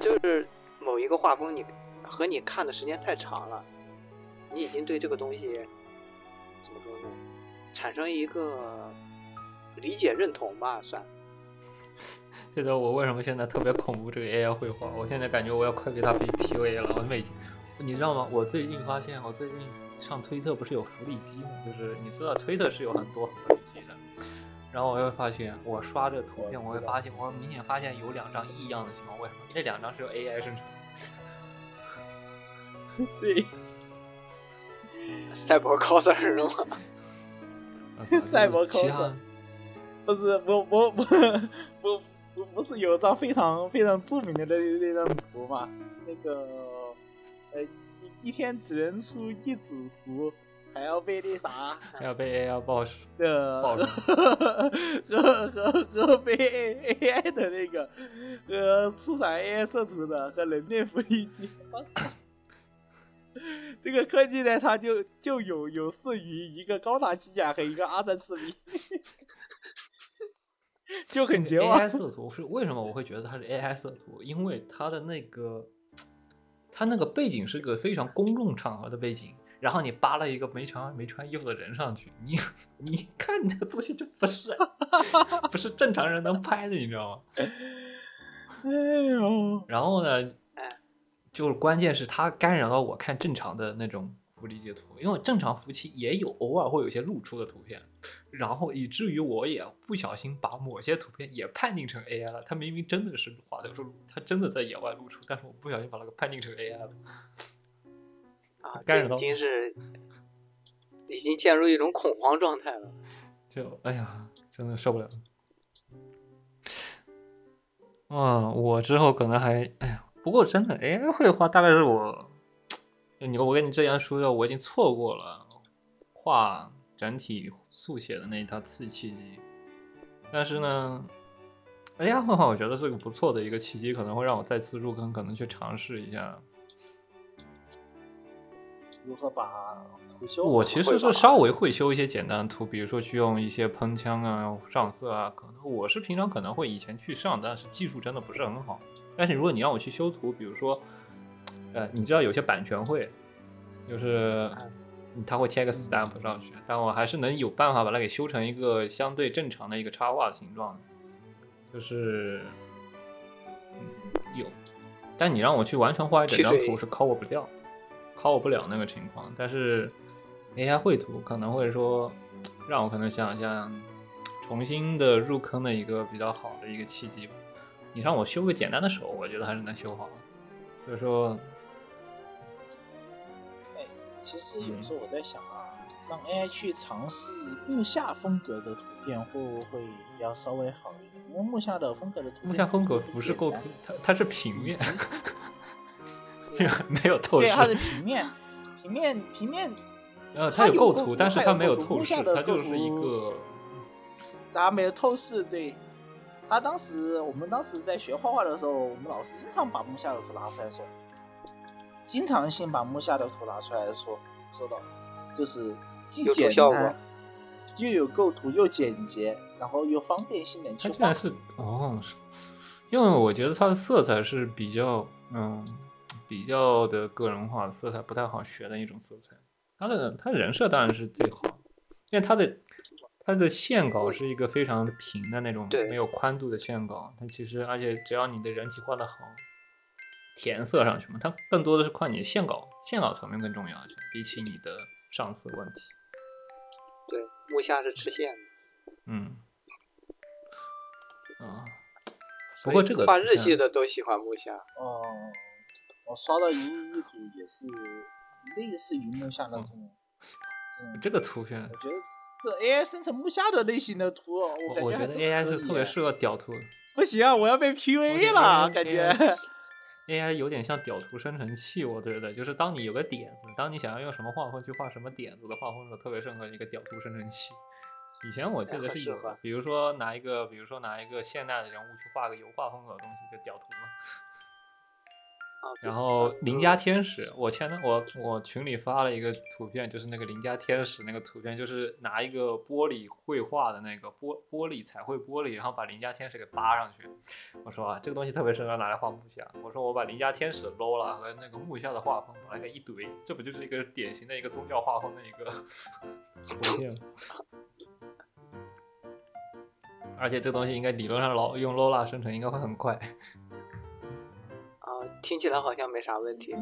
就是某一个画风你和你看的时间太长了，你已经对这个东西怎么说呢？产生一个理解认同吧，算。这就是我为什么现在特别恐怖这个 AI 绘画。我现在感觉我要快被它被 PUA 了。我每天，你知道吗？我最近发现，我最近上推特不是有福利机吗？就是你知道推特是有很多福利机的。然后我会发现，我刷这图片，我会发现，我明显发现有两张异样的情况。为什么？那两张是由 AI 生成的。对，赛博 coser 是吗？赛博 coser 他不是不不不不不不是有一张非常非常著名的那那张图嘛？那个呃一一天只能出一组图，还要被那啥还要被 AI 报时。的爆 和和和被 AI 的那个呃出产 AI 色图的和人类福利机。这个科技呢，它就就有有似于一个高达机甲和一个阿战士兵，就很绝望。AI 色图是为什么我会觉得它是 AI 色图？因为它的那个，它那个背景是个非常公众场合的背景，然后你扒了一个没穿没穿衣服的人上去，你 你看那个东西就不是 不是正常人能拍的，你知道吗？哎呦，然后呢哎，就是关键是它干扰到我看正常的那种福利截图，因为正常服务器也有偶尔会有一些露出的图片，然后以至于我也不小心把某些图片也判定成 AI 了。它明明真的是画的是它真的在野外露出，但是我不小心把那个判定成 AI 了。啊，已经是已经陷入一种恐慌状态了。就哎呀，真的受不了。啊，我之后可能还哎呀，不过真的 AI 绘画大概是我，你我跟你之前说的，我已经错过了画整体速写的那一套次契机。但是呢，AI 绘画我觉得是个不错的一个契机，可能会让我再次入坑，可能去尝试一下如何把图修。我其实是稍微会修一些简单的图，比如说去用一些喷枪啊、上色啊，可能我是平常可能会以前去上，但是技术真的不是很好。但是如果你让我去修图，比如说，呃，你知道有些版权会，就是他会贴个 stamp 上去，但我还是能有办法把它给修成一个相对正常的一个插画的形状的，就是嗯有。但你让我去完全画一整张图是 cover 不掉，cover 不了那个情况。但是 AI 绘图可能会说，让我可能想想重新的入坑的一个比较好的一个契机吧。你让我修个简单的手，我觉得还是能修好的。就是说，哎，其实有时候我在想啊，让 AI 去尝试木下风格的图片，会不会要稍微好一点？因为木下的风格的图片，木下风格不是构图，它它是平面，没有透视对，。它是平面，平面，平面，呃，它有构图，但是它没有透视它就是一图个它没有透视。对，他当时我们当时在学画画的时候，我们老师经常把木下的图拿出来说，经常性把木下的图拿出来说，说到就是既简单，又有构图，又简洁，然后又方便性的去画它竟然。是哦，是，因为我觉得它的色彩是比较嗯比较的个人化，色彩不太好学的一种色彩。他的它的人设当然是最好，因为他的他的线稿是一个非常平的那种没有宽度的线稿，它其实而且只要你的人体画的好，填色上去嘛，它更多的是靠你的线稿线稿层面更重要一些，比起你的上色问题。对，木下是吃线的。嗯，啊，不过这个画日系的都喜欢木下。哦，我刷到一一组也是类似于木下那种，嗯，这个图片我觉得这 AI 生成木下的类型的图，我感我觉得以耶是特别适合屌图的。不行啊，我要被 PUA 得了感觉。AI 有点像屌图生成器，我觉得就是当你有个点子，当你想要用什么画风去画什么点子的画风的时候，特别适合一个屌图生成器。以前我记得是有的，比如说拿一个，比如说拿一个现代的人物去画个油画风格的东西，就屌图嘛。然后嗯邻家天使，我前段我我群里发了一个图片，就是那个邻家天使那个图片，就是拿一个玻璃绘画的那个玻玻璃彩绘玻璃，然后把邻家天使给扒上去。我说啊，这个东西特别适合拿来画木下。我说我把邻家天使 low 了和那个木下的画风把它给一堆，这不就是一个典型的一个宗教画风的一个图片吗？而且这东西应该理论上老用 Lola 生成应该会很快。啊，听起来好像没啥问题。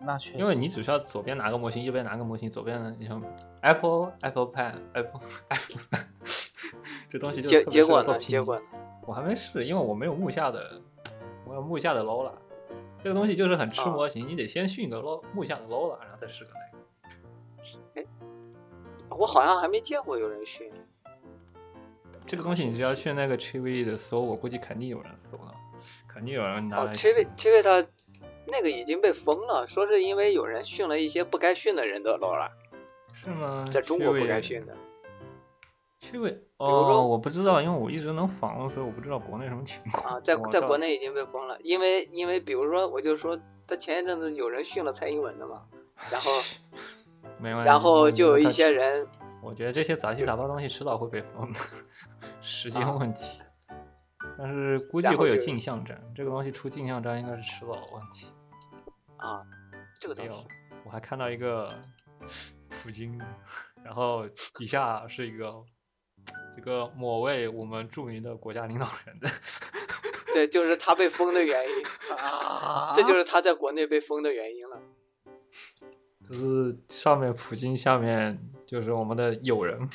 那确实，因为你只需要左边拿个模型，右边拿个模型，左边呢，你像 Apple Apple Pen Apple Apple，这东西就结特别结果呢？适合做拼结果呢？我还没试，因为我没有木下的，我有木下的 Lola，这个东西就是很吃啊模型，你得先训个 Lo 木下的 Lola，然后再试个那个。哎我好像还没见过有人训。这个东西你只要去那个 Chivi 的搜，我估计肯定有人搜的，肯定有人拿哦来。，Chivi Chivi 他那个已经被封了，说是因为有人训了一些不该训的人的 LOL，是吗？在中国不该训的。趣味如哦，说我不知道，因为我一直能访问，所以我不知道国内什么情况啊，在在国内已经被封了，因为因为比如说，我就说他前一阵子有人训了蔡英文的嘛，然后 没问题。然后就有一些人我觉得这些杂七杂八东西迟早会被封的，时间啊问题。但是估计会有镜像战，这个东西出镜像战应该是迟早的问题。啊，这个没有东西，我还看到一个普京，然后底下是一个这个某位我们著名的国家领导人的，对，就是他被封的原因，啊，这就是他在国内被封的原因了。就是上面普京，下面就是我们的友人，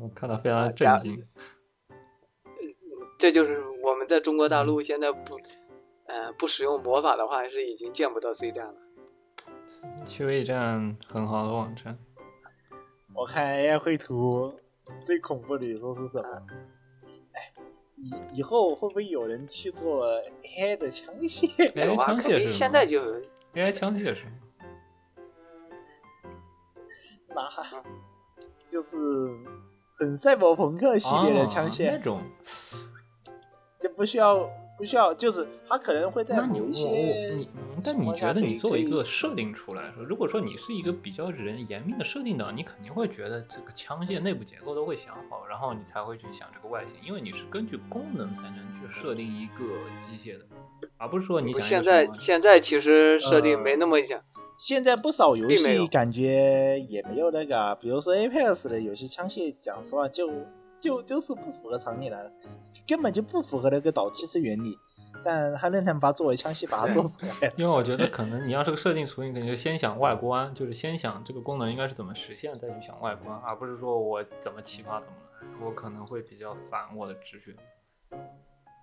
我看到非常震惊。这就是我们在中国大陆现在不，呃，不使用魔法的话，是已经见不到 C 站了。趣味站很好的网站，我看 AI 绘图最恐怖的，你说是什么？哎，以以后会不会有人去做 AI 的枪械？AI 枪肯定械是吗现在就有 AI 枪械是吗？那就是很赛博朋克系列的枪哦械那，种，就不需要不需要，就是他可能会在那你我某一些我你，嗯但你觉得你作为一个设定出来说，如果说你是一个比较人严密的设定党，你肯定会觉得这个枪械内部结构都会想好，然后你才会去想这个外形，因为你是根据功能才能去设定一个机械的，而不是说你想现在现在其实设定没呃那么讲，现在不少游并没有。戏感觉也没有那个啊，比如说 Apex 的有些枪械，讲实话就就就是不符合常理来了，根本就不符合那个导气式原理，但他仍然把它作为枪械把它做出来了。因为我觉得可能你要是个设定图，你肯定就先想外观，就是先想这个功能应该是怎么实现，再去想外观，而不是说我怎么启发怎么来，我可能会比较反我的直觉。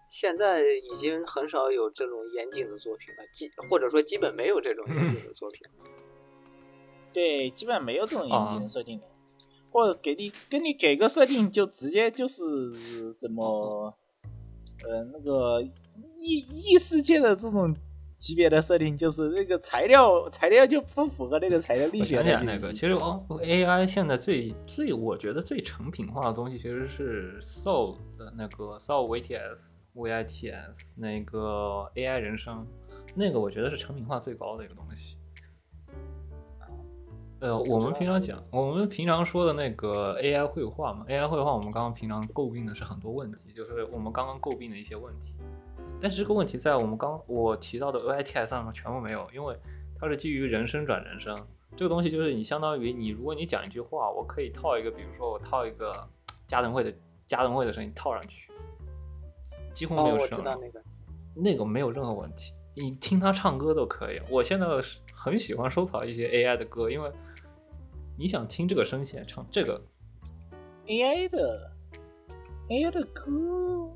现在已经很少有这种严谨的作品了，基或者说基本没有这种严谨的作品。对，基本上没有这种严啊谨的设定的，或者给你给你给个设定，就直接就是什么，呃，那个异异世界的这种级别的设定，就是那个材料材料就不符合那个材料力我学我想起来那个，其实哦，AI 现在最最我觉得最成品化的东西其实是 Soul 的那个 Soul VTS VITS 那个 AI 人生，那个我觉得是成品化最高的一个东西。呃，我们平常讲，我们平常说的那个 AI 绘画嘛，AI 绘画我们刚刚平常诟病的是很多问题，就是我们刚刚诟病的一些问题。但是这个问题在我们刚我提到的 OITS 上面全部没有，因为它是基于人声转人声。这个东西就是你相当于你，如果你讲一句话，我可以套一个，比如说我套一个加藤会的加藤会的声音套上去，几乎没有声了。知道那个，那个没有任何问题，你听他唱歌都可以。我现在很喜欢收藏一些 AI 的歌，因为你想听这个声线唱这个，AI 的 AI 的歌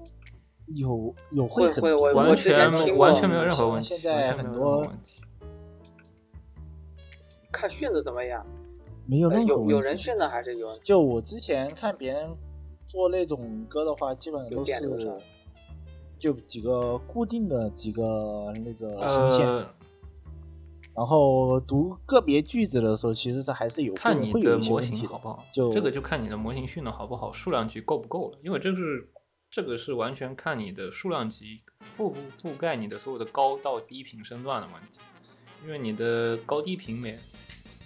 有有很会会我完我之前全听过完全没有任何问题，现在很多。看训的怎么样？没有呃有任何问题有人训的还是有人？就我之前看别人做那种歌的话，基本上都是就几个固定的几个那个声线，呃，然后读个别句子的时候，其实这还是有看你的模。型好不好，就这个就看你的模型训的好不好，数量级够不够了。因为这是这个是完全看你的数量级覆不覆盖你的所有的高到低频声段的问题。因为你的高低频没，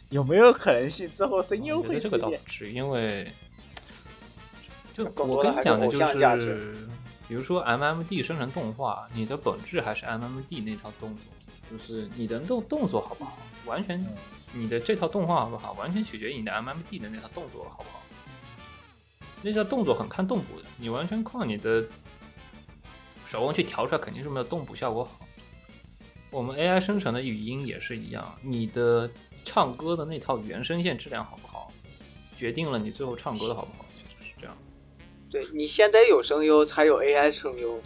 有没有可能性之后声优会这个？倒不至于，因为 就我跟你讲的就是，比如说 MMD 生成动画，你的本质还是 MMD 那套动作，就是你的动动作好不好，完全嗯你的这套动画好不好，完全取决于你的 MMD 的那套动作好不好。那套动作很看动捕的，你完全靠你的手工去调出来，肯定是没有动捕效果好。我们 AI 生成的语音也是一样，你的唱歌的那套原声线质量好不好，决定了你最后唱歌的好不好，其实是这样。对你现在有声优，才有 AI 声优。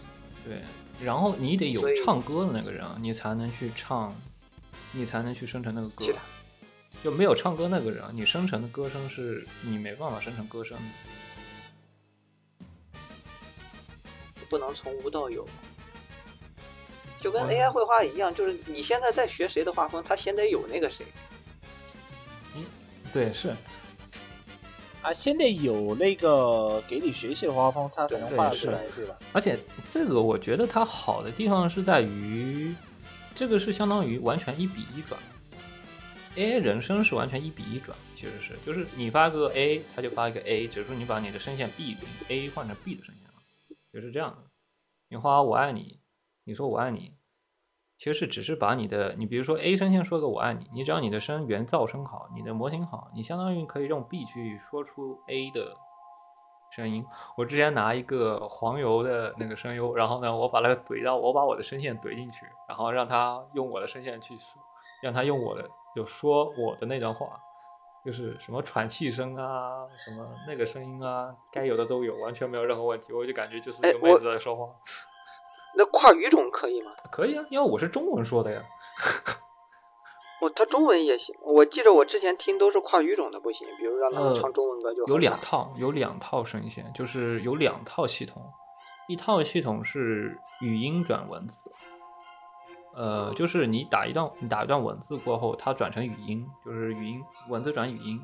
对，然后你得有唱歌的那个人，你才能去唱，你才能去生成那个歌。就没有唱歌那个人，你生成的歌声是你没办法生成歌声的。不能从无到有，就跟嗯 AI 绘画一样，就是你现在在学谁的画风，他先得有那个谁。嗯对，是啊，先得有那个给你学习的画风，它才能画得出来，对吧？而且这个我觉得它好的地方是在于，这个是相当于完全一比一转。AI 人声是完全一比一转，其实是就是你发个 A，它就发一个 A，只是说你把你的声线 B A 换成 B 的声线了，就是这样的。你花我爱你，你说我爱你，其实是只是把你的，你比如说 A 声线说个我爱你，你只要你的声源噪声好，你的模型好，你相当于可以用 B 去说出 A 的声音。我之前拿一个黄油的那个声优，然后呢，我把它怼到，我把我的声线怼进去，然后让他用我的声线去说，让他用我的就说我的那段话，就是什么喘气声啊，什么那个声音啊，该有的都有，完全没有任何问题。我就感觉就是哎一个妹子在说话，那跨语种可以吗？可以啊，因为我是中文说的呀。我他中文也行，我记得我之前听都是跨语种的不行，比如让他们呃唱中文歌就有两套，有两套声线，就是有两套系统，一套系统是语音转文字，呃，就是你打一段你打一段文字过后，它转成语音，就是语音文字转语音，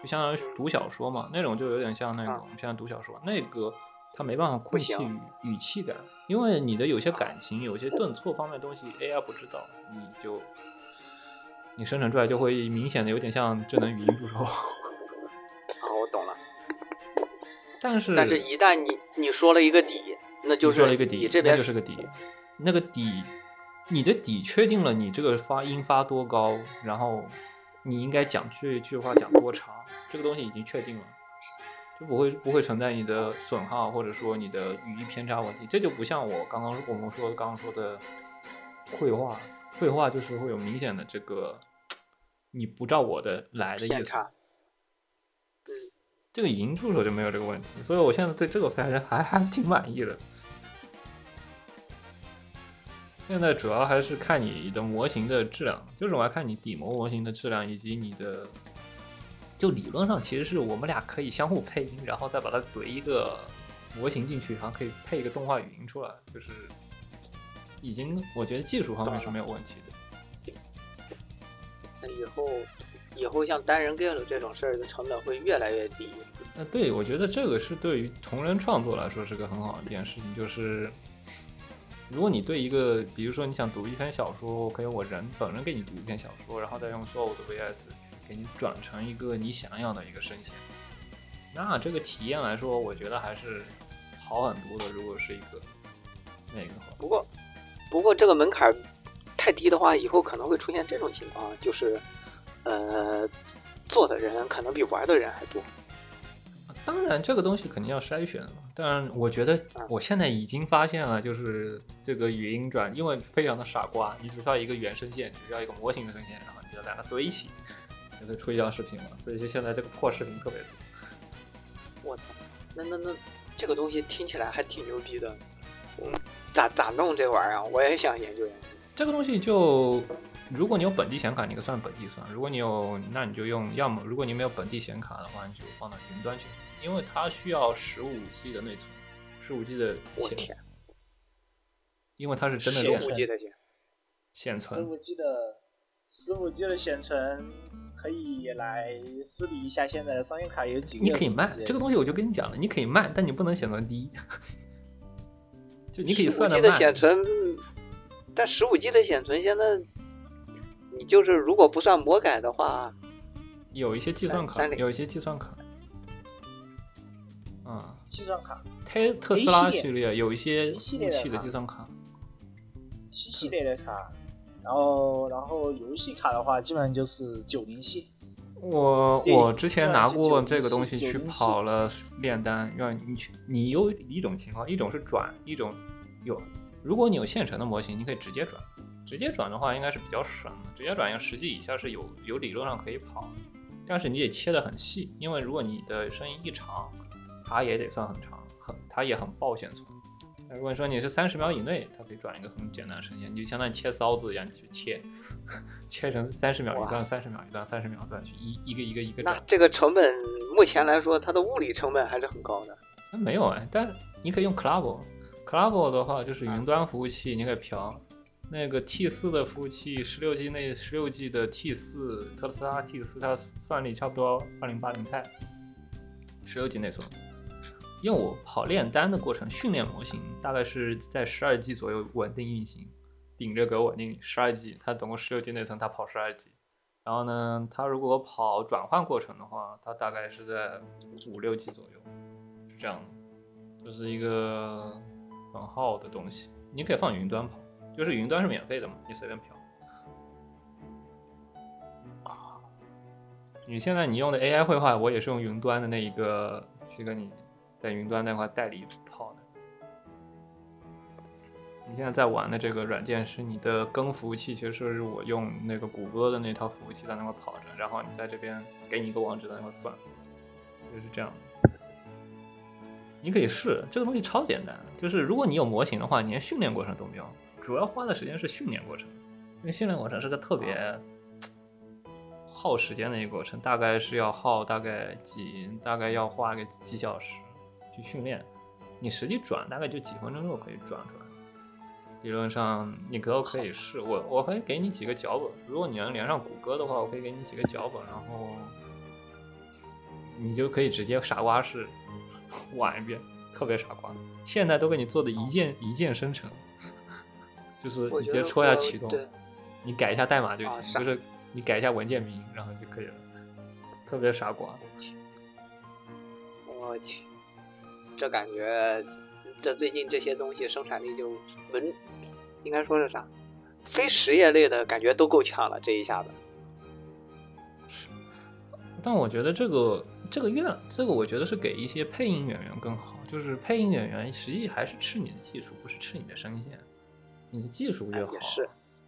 就相当于读小说嘛，那种就有点像那啊种像读小说，那个它没办法控制语语气感，因为你的有些感情、有些顿挫方面的东西 AI 不知道，你就你生成出来就会明显的有点像智能语音助手。啊，我懂了。但是但是，一旦你你说了一个底，那就是说了一个底，你这边那就是个底，那个底，你的底确定了你这个发音发多高，然后你应该讲这句话讲多长，这个东西已经确定了，就不会不会存在你的损耗或者说你的语义偏差问题。这就不像我刚刚我们说刚刚说的绘画，绘画就是会有明显的这个你不照我的来的意思。这个语音助手就没有这个问题，所以我现在对这个反正还还挺满意的。现在主要还是看你的模型的质量，就是我要看你底模模型的质量以及你的，就理论上其实是我们俩可以相互配音，然后再把它怼一个模型进去，然后可以配一个动画语音出来，就是已经我觉得技术方面是没有问题的。那以后以后像单人 game 这种事儿的成本会越来越低。那对，我觉得这个是对于同人创作来说是个很好的一件事情，就是如果你对一个，比如说你想读一篇小说，可以我人本人给你读一篇小说，然后再用所有的 VS 给你转成一个你想要的一个声线，那这个体验来说，我觉得还是好很多的。如果是一个那个的话，不过不过这个门槛太低的话，以后可能会出现这种情况，就是呃做的人可能比玩的人还多。当然，这个东西肯定要筛选的嘛。但我觉得我现在已经发现了，就是这个语音转，因为非常的傻瓜，你只需要一个原声线，只需要一个模型的声线，然后你就两个堆起，就可以出一条视频嘛。所以就现在这个破视频特别多。我操，那那那这个东西听起来还挺牛逼的。我咋咋弄这玩意儿啊？我也想研究研究。这个东西就，如果你有本地显卡，你可算本地算；如果你有，那你就用，要么如果你没有本地显卡的话，你就放到云端去，因为它需要十五 G 的内存，十五 G 的显我天，因为它是真的十练五 G 的显存。十五 G 的十五 G 的显存可以来梳理一下现在的商业卡有几个。你可以卖这个东西，我就跟你讲了，你可以卖，但你不能显存低。就你可以算 G 的慢，的显存，但十五 G 的显存现在，你就是如果不算魔改的话，有一些计算卡，有一些计算卡。啊、计算卡，特特斯拉系列有一些一系列的武器的计算卡，七系列的卡，然后然后游戏卡的话，基本上就是九零系。我我之前拿过这个东西去系90系跑了炼丹，让你去，你有一种情况，一种是转，一种有，如果你有现成的模型，你可以直接转，直接转的话应该是比较省的，直接转要十 G 以下是有有理论上可以跑，但是你得切得很细，因为如果你的声音一长，它也得算很长，很它也很爆显存。那如果说你是三十秒以内，它可以转一个很简单的声线，你就相当于切骚子一样，你去切，切成三十秒一段，三十秒一段，三十秒一段去一一个一个一个那。这个成本目前来说，它的物理成本还是很高的。那没有哎，但是你可以用 Club，Club 的话就是云端服务器，你可以调。那个 T 四的服务器，十六 G 内十六 G 的 T 四，特斯拉 T 四，它算力差不多二零八零 i，十六 G 内存。因为我跑炼丹的过程，训练模型大概是在十二 G 左右稳定运行，顶着给我稳定十二 G，它总共十六 G 内存，它跑十二 G。然后呢，它如果跑转换过程的话，它大概是在五六 G 左右，是这样的，这是一个很耗的东西。你可以放云端跑，就是云端是免费的嘛，你随便嫖。你现在你用的 AI 绘画，我也是用云端的那一个去跟你在云端那块代理跑的。你现在在玩的这个软件是你的根服务器，其实是我用那个谷歌的那套服务器在那块跑着，然后你在这边给你一个网址在那块算，就是这样。你可以试这个东西超简单，就是如果你有模型的话，你连训练过程都没有，主要花的时间是训练过程，因为训练过程是个特别耗时间的一个过程，大概是要耗大概几，大概要花个几小时去训练，你实际转大概就几分钟就可以转出来。理论上你都可以试，我我可以给你几个脚本，如果你能连上谷歌的话，我可以给你几个脚本，然后你就可以直接傻瓜式 玩一遍，特别傻瓜。现在都给你做的一键一键生成，就是你直接戳下启动，你改一下代码就行，啊就是你改一下文件名，然后就可以了。特别傻瓜，我去，这感觉，这最近这些东西生产力就文，应该说是啥，非实业类的感觉都够呛了，这一下子。但我觉得这个这个愿这个我觉得是给一些配音演员更好，就是配音演员实际还是吃你的技术，不是吃你的声线。你的技术越好，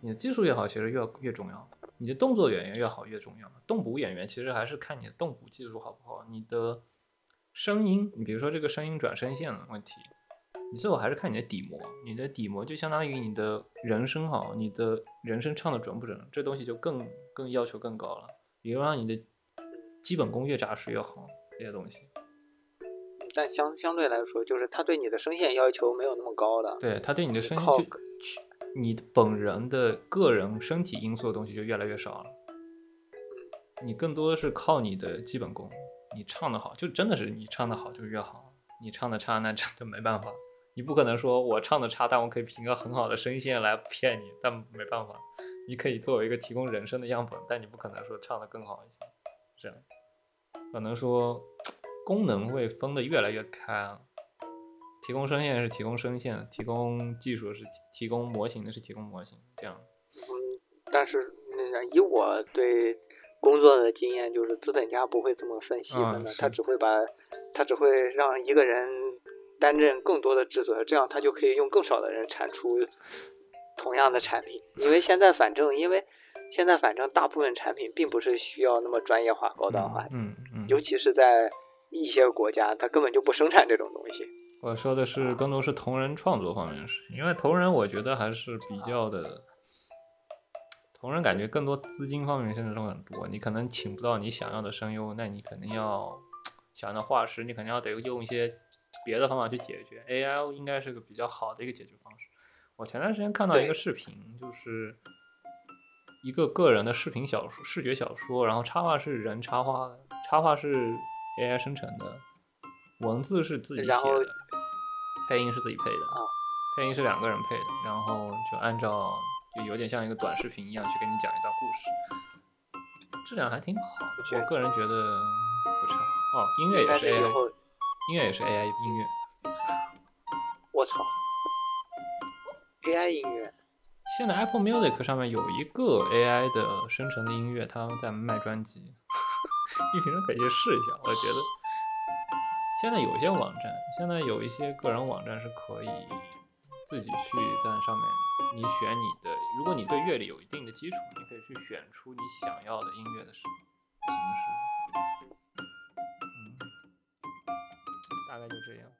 你的技术越好，其实越越重要。你的动作演员越好越重要。动捕演员其实还是看你的动捕技术好不好，你的声音，你比如说这个声音转声线的问题，你最后还是看你的底膜。你的底膜就相当于你的人声好，你的人声唱的准不准，这东西就更更要求更高了。比如让你的基本功越扎实越好，这些东西。但相相对来说，就是他对你的声线要求没有那么高的。对他对你的声音靠就去你本人的个人身体因素的东西就越来越少了。你更多的是靠你的基本功，你唱的好，就真的是你唱的好就越好，你唱的差那真的没办法。你不可能说我唱的差，但我可以凭个很好的声线来骗你，但没办法，你可以作为一个提供人声的样本，但你不可能说唱的更好一些，这样，可能说功能会分得越来越开了。提供声线是提供声线，提供技术是提提供模型的是提供模型，这样。嗯，但是那个以我对工作的经验，就是资本家不会这么分细分的，嗯他只会把，他只会让一个人担任更多的职责，这样他就可以用更少的人产出同样的产品。因为现在反正，因为现在反正大部分产品并不是需要那么专业化、高端化的，嗯嗯。尤其是在一些国家，他根本就不生产这种东西。我说的是更多是同人创作方面的事情，因为同人我觉得还是比较的，同人感觉更多资金方面现在都很多，你可能请不到你想要的声优，那你肯定要想要画师，你肯定要得用一些别的方法去解决。AI 应该是个比较好的一个解决方式。我前段时间看到一个视频，就是一个个人的视频小说、视觉小说，然后插画是人插画的，插画是 AI 生成的，文字是自己写的，配音是自己配的啊，配音是两个人配的，然后就按照就有点像一个短视频一样去给你讲一段故事，质量还挺好的，我个人觉得不差。哦，音乐也是 AI，，音乐也是 AI 音乐。我操，AI 音乐。现在 Apple Music 上面有一个 AI 的生成的音乐，它在卖专辑，你平时可以去试一下。我觉得现在有些网站，现在有一些个人网站是可以自己去在上面，你选你的，如果你对乐理有一定的基础，你可以去选出你想要的音乐的形形式。嗯，大概就这样。